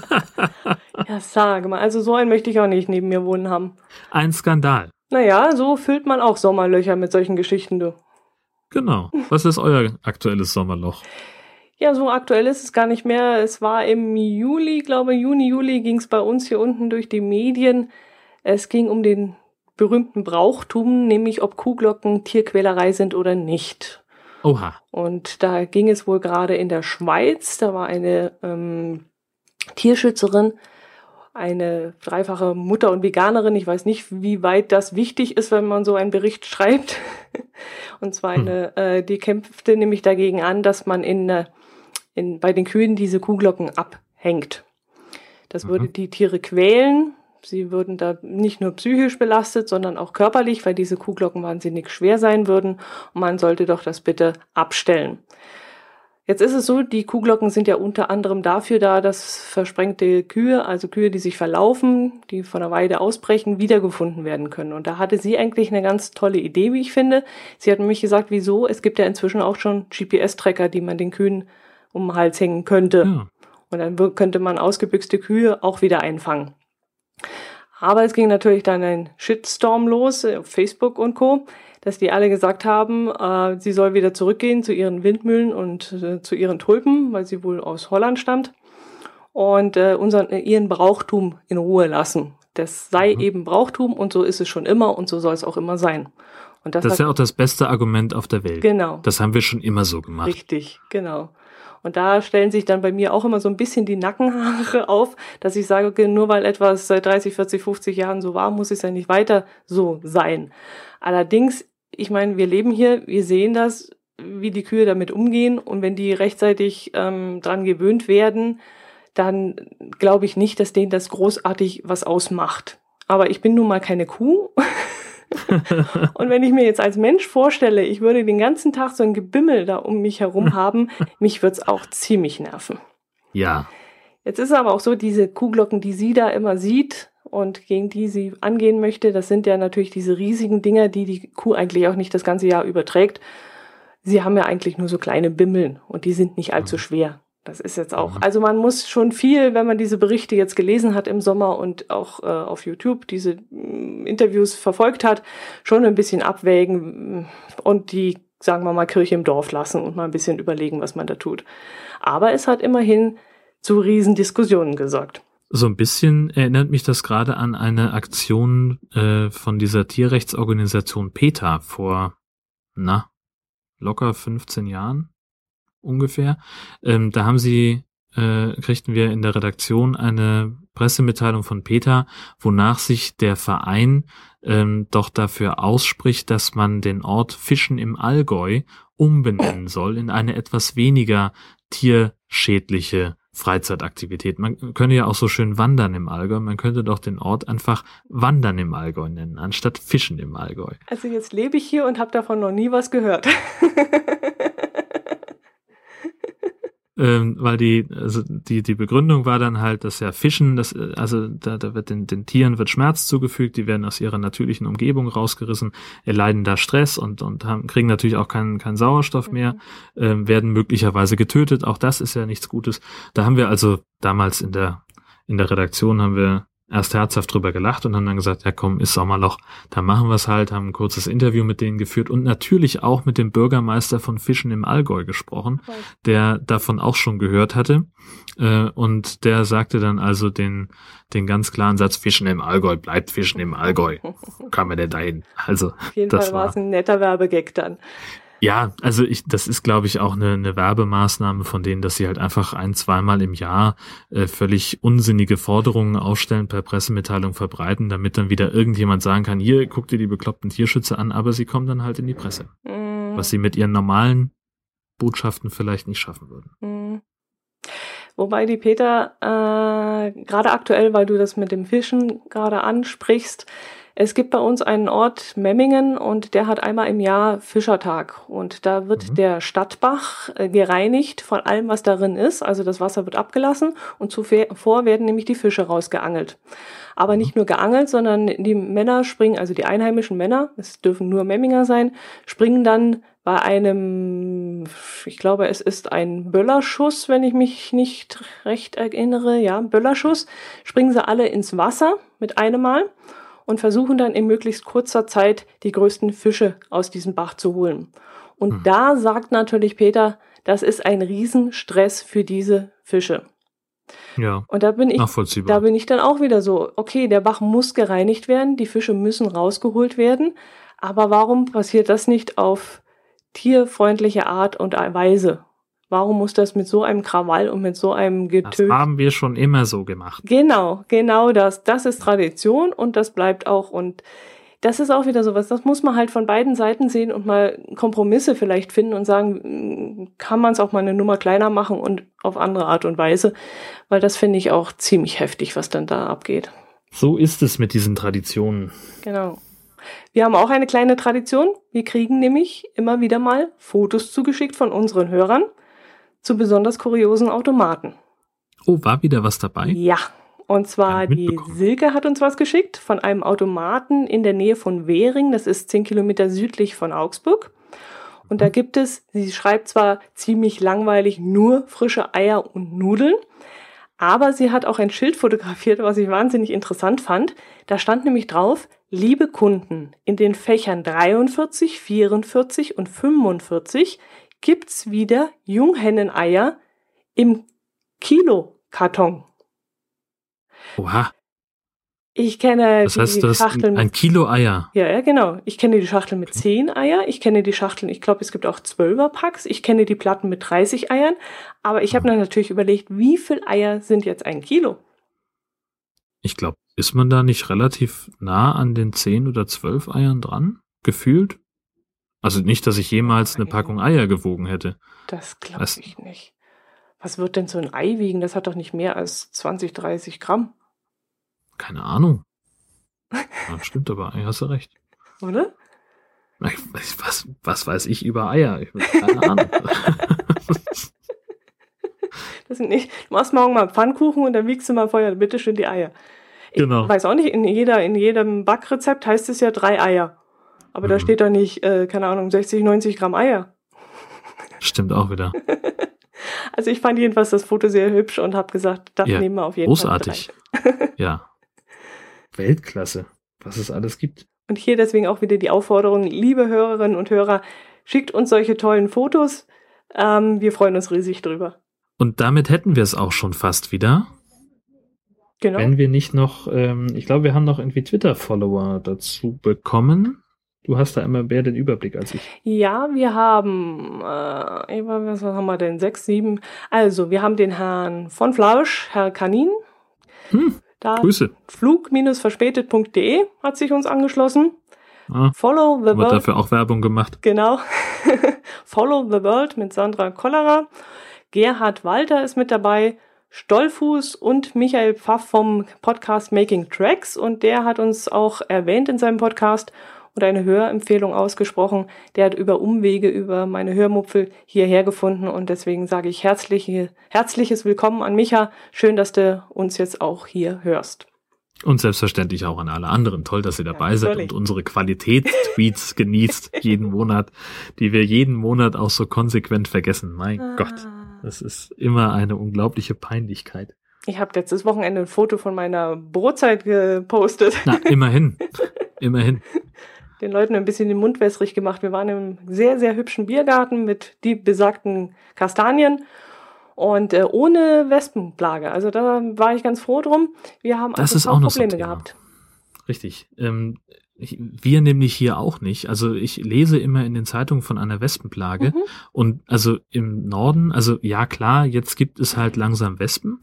ja, sage mal. Also so einen möchte ich auch nicht neben mir wohnen haben. Ein Skandal. Naja, so füllt man auch Sommerlöcher mit solchen Geschichten, du. Genau. Was ist euer aktuelles Sommerloch? Ja, so aktuell ist es gar nicht mehr. Es war im Juli, glaube Juni, Juli ging es bei uns hier unten durch die Medien. Es ging um den berühmten Brauchtum, nämlich ob Kuhglocken Tierquälerei sind oder nicht. Oha. Und da ging es wohl gerade in der Schweiz. Da war eine ähm, Tierschützerin, eine dreifache Mutter und Veganerin. Ich weiß nicht, wie weit das wichtig ist, wenn man so einen Bericht schreibt. Und zwar eine, hm. äh, die kämpfte nämlich dagegen an, dass man in, äh, in, bei den Kühen diese Kuhglocken abhängt. Das mhm. würde die Tiere quälen. Sie würden da nicht nur psychisch belastet, sondern auch körperlich, weil diese Kuhglocken wahnsinnig schwer sein würden. Und man sollte doch das bitte abstellen. Jetzt ist es so, die Kuhglocken sind ja unter anderem dafür da, dass versprengte Kühe, also Kühe, die sich verlaufen, die von der Weide ausbrechen, wiedergefunden werden können. Und da hatte sie eigentlich eine ganz tolle Idee, wie ich finde. Sie hat nämlich gesagt, wieso? Es gibt ja inzwischen auch schon GPS-Tracker, die man den Kühen um den Hals hängen könnte. Ja. Und dann könnte man ausgebüxte Kühe auch wieder einfangen. Aber es ging natürlich dann ein Shitstorm los auf Facebook und Co dass die alle gesagt haben, äh, sie soll wieder zurückgehen zu ihren Windmühlen und äh, zu ihren Tulpen, weil sie wohl aus Holland stammt und äh, unseren, äh, ihren Brauchtum in Ruhe lassen. Das sei mhm. eben Brauchtum und so ist es schon immer und so soll es auch immer sein. Und das, das ist ja auch das beste Argument auf der Welt. Genau. Das haben wir schon immer so gemacht. Richtig, genau. Und da stellen sich dann bei mir auch immer so ein bisschen die Nackenhaare auf, dass ich sage, okay, nur weil etwas seit 30, 40, 50 Jahren so war, muss es ja nicht weiter so sein. Allerdings ich meine, wir leben hier, wir sehen das, wie die Kühe damit umgehen und wenn die rechtzeitig ähm, dran gewöhnt werden, dann glaube ich nicht, dass denen das großartig was ausmacht. Aber ich bin nun mal keine Kuh. und wenn ich mir jetzt als Mensch vorstelle, ich würde den ganzen Tag so ein Gebimmel da um mich herum haben, mich würde es auch ziemlich nerven. Ja. Jetzt ist aber auch so, diese Kuhglocken, die sie da immer sieht, und gegen die sie angehen möchte. Das sind ja natürlich diese riesigen Dinger, die die Kuh eigentlich auch nicht das ganze Jahr überträgt. Sie haben ja eigentlich nur so kleine Bimmeln und die sind nicht allzu mhm. schwer. Das ist jetzt auch, mhm. also man muss schon viel, wenn man diese Berichte jetzt gelesen hat im Sommer und auch äh, auf YouTube diese äh, Interviews verfolgt hat, schon ein bisschen abwägen und die, sagen wir mal, Kirche im Dorf lassen und mal ein bisschen überlegen, was man da tut. Aber es hat immerhin zu Riesendiskussionen gesorgt. So ein bisschen erinnert mich das gerade an eine Aktion äh, von dieser Tierrechtsorganisation PETA vor, na, locker 15 Jahren ungefähr. Ähm, da haben sie, äh, kriegten wir in der Redaktion eine Pressemitteilung von PETA, wonach sich der Verein ähm, doch dafür ausspricht, dass man den Ort Fischen im Allgäu umbenennen soll in eine etwas weniger tierschädliche Freizeitaktivität. Man könnte ja auch so schön wandern im Allgäu. Man könnte doch den Ort einfach Wandern im Allgäu nennen, anstatt Fischen im Allgäu. Also jetzt lebe ich hier und habe davon noch nie was gehört. ähm, weil die, also die, die Begründung war dann halt, dass ja Fischen, das, also da, da wird den, den Tieren wird Schmerz zugefügt, die werden aus ihrer natürlichen Umgebung rausgerissen, erleiden da Stress und, und haben, kriegen natürlich auch keinen, keinen Sauerstoff mhm. mehr, ähm, werden möglicherweise getötet, auch das ist ja nichts Gutes. Da haben wir also damals in der, in der Redaktion haben wir erst herzhaft drüber gelacht und haben dann gesagt, ja komm, ist Sommerloch, da machen wir es halt, haben ein kurzes Interview mit denen geführt und natürlich auch mit dem Bürgermeister von Fischen im Allgäu gesprochen, der davon auch schon gehört hatte. Äh, und der sagte dann also den, den ganz klaren Satz, Fischen im Allgäu, bleibt Fischen im Allgäu. Kann man denn dahin? Also, Auf jeden Fall war es ein netter Werbegag dann. Ja, also ich, das ist, glaube ich, auch eine, eine Werbemaßnahme von denen, dass sie halt einfach ein, zweimal im Jahr äh, völlig unsinnige Forderungen aufstellen, per Pressemitteilung verbreiten, damit dann wieder irgendjemand sagen kann, hier, guck dir die bekloppten Tierschützer an, aber sie kommen dann halt in die Presse. Mhm. Was sie mit ihren normalen Botschaften vielleicht nicht schaffen würden. Mhm. Wobei die Peter, äh, gerade aktuell, weil du das mit dem Fischen gerade ansprichst, es gibt bei uns einen Ort Memmingen und der hat einmal im Jahr Fischertag und da wird mhm. der Stadtbach äh, gereinigt von allem, was darin ist. Also das Wasser wird abgelassen und zuvor werden nämlich die Fische rausgeangelt. Aber nicht mhm. nur geangelt, sondern die Männer springen, also die einheimischen Männer, es dürfen nur Memminger sein, springen dann bei einem, ich glaube, es ist ein Böllerschuss, wenn ich mich nicht recht erinnere, ja, Böllerschuss, springen sie alle ins Wasser mit einem Mal und versuchen dann in möglichst kurzer Zeit die größten Fische aus diesem Bach zu holen. Und mhm. da sagt natürlich Peter, das ist ein Riesenstress für diese Fische. Ja. Und da bin ich, da bin ich dann auch wieder so, okay, der Bach muss gereinigt werden, die Fische müssen rausgeholt werden, aber warum passiert das nicht auf tierfreundliche Art und Weise? Warum muss das mit so einem Krawall und mit so einem Getöse? Das haben wir schon immer so gemacht. Genau, genau das. Das ist Tradition und das bleibt auch. Und das ist auch wieder sowas, das muss man halt von beiden Seiten sehen und mal Kompromisse vielleicht finden und sagen, kann man es auch mal eine Nummer kleiner machen und auf andere Art und Weise, weil das finde ich auch ziemlich heftig, was dann da abgeht. So ist es mit diesen Traditionen. Genau. Wir haben auch eine kleine Tradition. Wir kriegen nämlich immer wieder mal Fotos zugeschickt von unseren Hörern zu besonders kuriosen Automaten. Oh, war wieder was dabei? Ja, und zwar die Silke hat uns was geschickt von einem Automaten in der Nähe von Währing. Das ist zehn Kilometer südlich von Augsburg. Und da mhm. gibt es, sie schreibt zwar ziemlich langweilig, nur frische Eier und Nudeln. Aber sie hat auch ein Schild fotografiert, was ich wahnsinnig interessant fand. Da stand nämlich drauf, liebe Kunden, in den Fächern 43, 44 und 45 gibt's wieder Junghenneneier im Kilokarton. Oha. Ich kenne das heißt, die Schachteln. Ein Kilo Eier. Ja, ja, genau. Ich kenne die Schachtel mit zehn Eier. Ich kenne die Schachteln, ich glaube, es gibt auch zwölfer Packs. Ich kenne die Platten mit 30 Eiern. Aber ich habe mir natürlich überlegt, wie viel Eier sind jetzt ein Kilo? Ich glaube, ist man da nicht relativ nah an den zehn oder zwölf Eiern dran? Gefühlt? Also nicht, dass ich jemals eine Packung Eier gewogen hätte. Das glaube ich nicht. Was wird denn so ein Ei wiegen? Das hat doch nicht mehr als 20, 30 Gramm. Keine Ahnung. Ja, stimmt aber, hast du recht. Oder? Was, was weiß ich über Eier? Ich keine Ahnung. das sind nicht, du machst morgen mal Pfannkuchen und dann wiegst du mal vorher bitte schön die Eier. Ich genau. weiß auch nicht, in, jeder, in jedem Backrezept heißt es ja drei Eier. Aber mhm. da steht da nicht, äh, keine Ahnung, 60, 90 Gramm Eier. Stimmt auch wieder. Also ich fand jedenfalls das Foto sehr hübsch und habe gesagt, das ja, nehmen wir auf jeden großartig. Fall. Großartig. ja. Weltklasse, was es alles gibt. Und hier deswegen auch wieder die Aufforderung, liebe Hörerinnen und Hörer, schickt uns solche tollen Fotos. Ähm, wir freuen uns riesig drüber. Und damit hätten wir es auch schon fast wieder. Genau. Wenn wir nicht noch, ähm, ich glaube, wir haben noch irgendwie Twitter-Follower dazu bekommen. Du hast da immer mehr den Überblick als ich. Ja, wir haben, äh, was haben wir denn? Sechs, sieben. Also, wir haben den Herrn von Flausch, Herr Kanin. Hm, da Grüße. Flug-verspätet.de hat sich uns angeschlossen. Ah, Follow the World. dafür auch Werbung gemacht. Genau. Follow the World mit Sandra Kollerer. Gerhard Walter ist mit dabei. Stollfuß und Michael Pfaff vom Podcast Making Tracks und der hat uns auch erwähnt in seinem Podcast und eine Hörempfehlung ausgesprochen. Der hat über Umwege über meine Hörmupfel hierher gefunden und deswegen sage ich herzliche, herzliches Willkommen an Micha. Schön, dass du uns jetzt auch hier hörst. Und selbstverständlich auch an alle anderen. Toll, dass ihr dabei ja, seid und unsere Qualitätstweets genießt jeden Monat, die wir jeden Monat auch so konsequent vergessen. Mein ah. Gott, das ist immer eine unglaubliche Peinlichkeit. Ich habe letztes Wochenende ein Foto von meiner Brotzeit gepostet. Na, immerhin. immerhin den Leuten ein bisschen den Mund wässrig gemacht. Wir waren im sehr, sehr hübschen Biergarten mit die besagten Kastanien und äh, ohne Wespenplage. Also da war ich ganz froh drum. Wir haben das ist auch noch Probleme so gehabt. Richtig. Ähm, ich, wir nämlich hier auch nicht. Also ich lese immer in den Zeitungen von einer Wespenplage mhm. und also im Norden, also ja klar, jetzt gibt es halt langsam Wespen.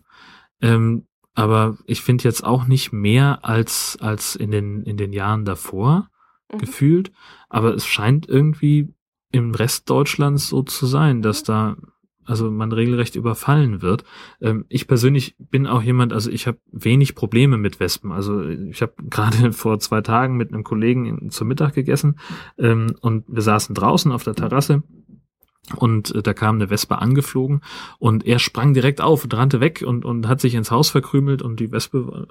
Ähm, aber ich finde jetzt auch nicht mehr als als in den in den Jahren davor mhm. gefühlt. Aber es scheint irgendwie im Rest Deutschlands so zu sein, dass da also man regelrecht überfallen wird. Ähm, ich persönlich bin auch jemand, also ich habe wenig Probleme mit Wespen. Also ich habe gerade vor zwei Tagen mit einem Kollegen zum Mittag gegessen ähm, und wir saßen draußen auf der Terrasse und äh, da kam eine Wespe angeflogen und er sprang direkt auf und rannte weg und, und hat sich ins Haus verkrümelt und die Wespe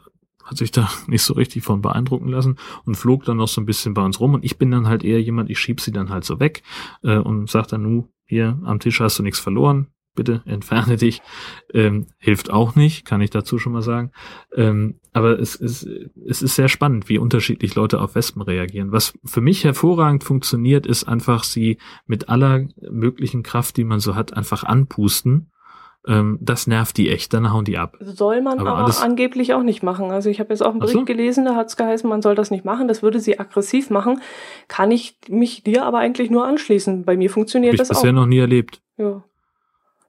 hat sich da nicht so richtig von beeindrucken lassen und flog dann noch so ein bisschen bei uns rum. Und ich bin dann halt eher jemand, ich schieb sie dann halt so weg äh, und sag dann, nu, hier am Tisch hast du nichts verloren, bitte entferne dich. Ähm, hilft auch nicht, kann ich dazu schon mal sagen. Ähm, aber es ist, es ist sehr spannend, wie unterschiedlich Leute auf Wespen reagieren. Was für mich hervorragend funktioniert, ist einfach sie mit aller möglichen Kraft, die man so hat, einfach anpusten ähm, das nervt die echt, dann hauen die ab. Soll man aber, aber angeblich auch nicht machen. Also ich habe jetzt auch einen Bericht so? gelesen, da hat es geheißen, man soll das nicht machen, das würde sie aggressiv machen. Kann ich mich dir aber eigentlich nur anschließen. Bei mir funktioniert hab das ich bisher noch nie erlebt. Ja.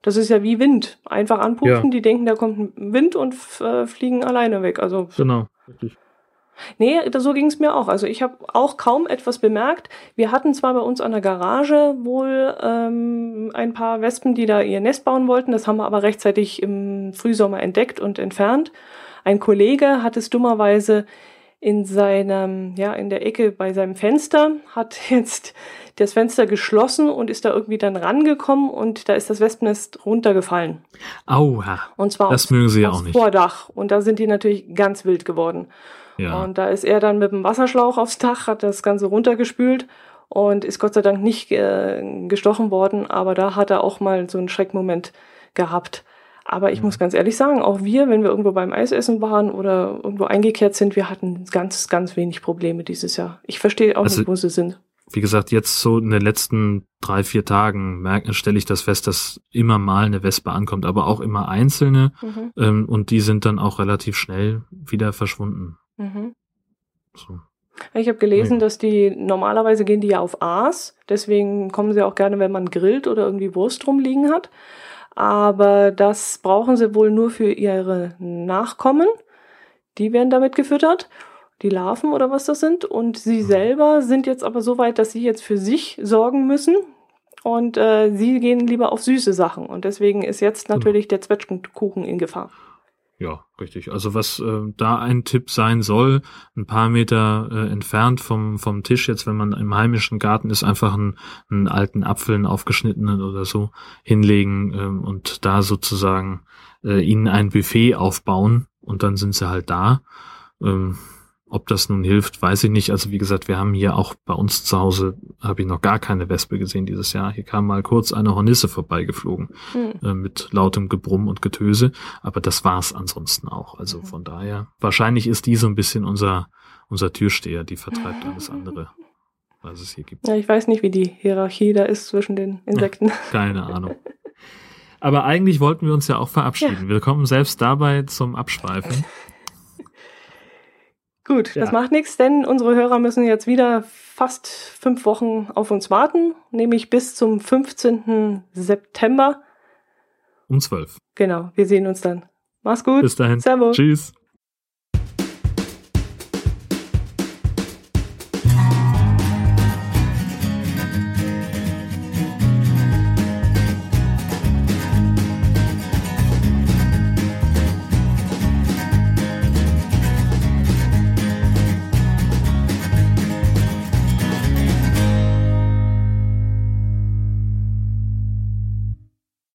Das ist ja wie Wind. Einfach anpusten, ja. die denken, da kommt ein Wind und äh, fliegen alleine weg. Also genau. Richtig. Nee, so ging es mir auch. Also ich habe auch kaum etwas bemerkt. Wir hatten zwar bei uns an der Garage wohl ähm, ein paar Wespen, die da ihr Nest bauen wollten. Das haben wir aber rechtzeitig im Frühsommer entdeckt und entfernt. Ein Kollege hat es dummerweise in seinem, ja, in der Ecke bei seinem Fenster, hat jetzt das Fenster geschlossen und ist da irgendwie dann rangekommen und da ist das Wespennest runtergefallen. Aua. Und zwar das aufs, mögen sie ja auch nicht. Vordach. Und da sind die natürlich ganz wild geworden. Ja. Und da ist er dann mit dem Wasserschlauch aufs Dach, hat das Ganze runtergespült und ist Gott sei Dank nicht äh, gestochen worden, aber da hat er auch mal so einen Schreckmoment gehabt. Aber ich Ja. muss ganz ehrlich sagen, auch wir, wenn wir irgendwo beim Eisessen waren oder irgendwo eingekehrt sind, wir hatten ganz, ganz wenig Probleme dieses Jahr. Ich verstehe auch Also- nicht, wo sie sind. Wie gesagt, jetzt so in den letzten drei, vier Tagen merke, stelle ich das fest, dass immer mal eine Wespe ankommt, aber auch immer einzelne. Mhm. Ähm, und die sind dann auch relativ schnell wieder verschwunden. Mhm. So. Ich habe gelesen, Nee. dass die normalerweise gehen die ja auf Aas, deswegen kommen sie auch gerne, wenn man grillt oder irgendwie Wurst rumliegen hat. Aber das brauchen sie wohl nur für ihre Nachkommen. Die werden damit gefüttert, die Larven oder was das sind. Und sie Mhm. selber sind jetzt aber so weit, dass sie jetzt für sich sorgen müssen. Und äh, sie gehen lieber auf süße Sachen. Und deswegen ist jetzt Genau. natürlich der Zwetschgenkuchen in Gefahr. Ja, richtig. Also was äh, da ein Tipp sein soll, ein paar Meter äh, entfernt vom, vom Tisch, jetzt wenn man im heimischen Garten ist, einfach einen, einen alten Apfel, einen aufgeschnittenen oder so hinlegen ähm, und da sozusagen äh, ihnen ein Buffet aufbauen und dann sind sie halt da. Ähm, ob das nun hilft, weiß ich nicht. Also wie gesagt, wir haben hier auch bei uns zu Hause, habe ich noch gar keine Wespe gesehen dieses Jahr. Hier kam mal kurz eine Hornisse vorbeigeflogen Hm. äh, mit lautem Gebrumm und Getöse, aber das war's ansonsten auch. Also Mhm. von daher, wahrscheinlich ist die so ein bisschen unser, unser Türsteher, die vertreibt alles andere, was es hier gibt. Ja, ich weiß nicht, wie die Hierarchie da ist zwischen den Insekten. Keine Ahnung. Aber eigentlich wollten wir uns ja auch verabschieden. Wir kommen selbst dabei zum Abschweifen. Gut, Ja. das macht nichts, denn unsere Hörer müssen jetzt wieder fast fünf Wochen auf uns warten, nämlich bis zum 15. September. Um zwölf. Genau, wir sehen uns dann. Mach's gut. Bis dahin. Servus. Tschüss.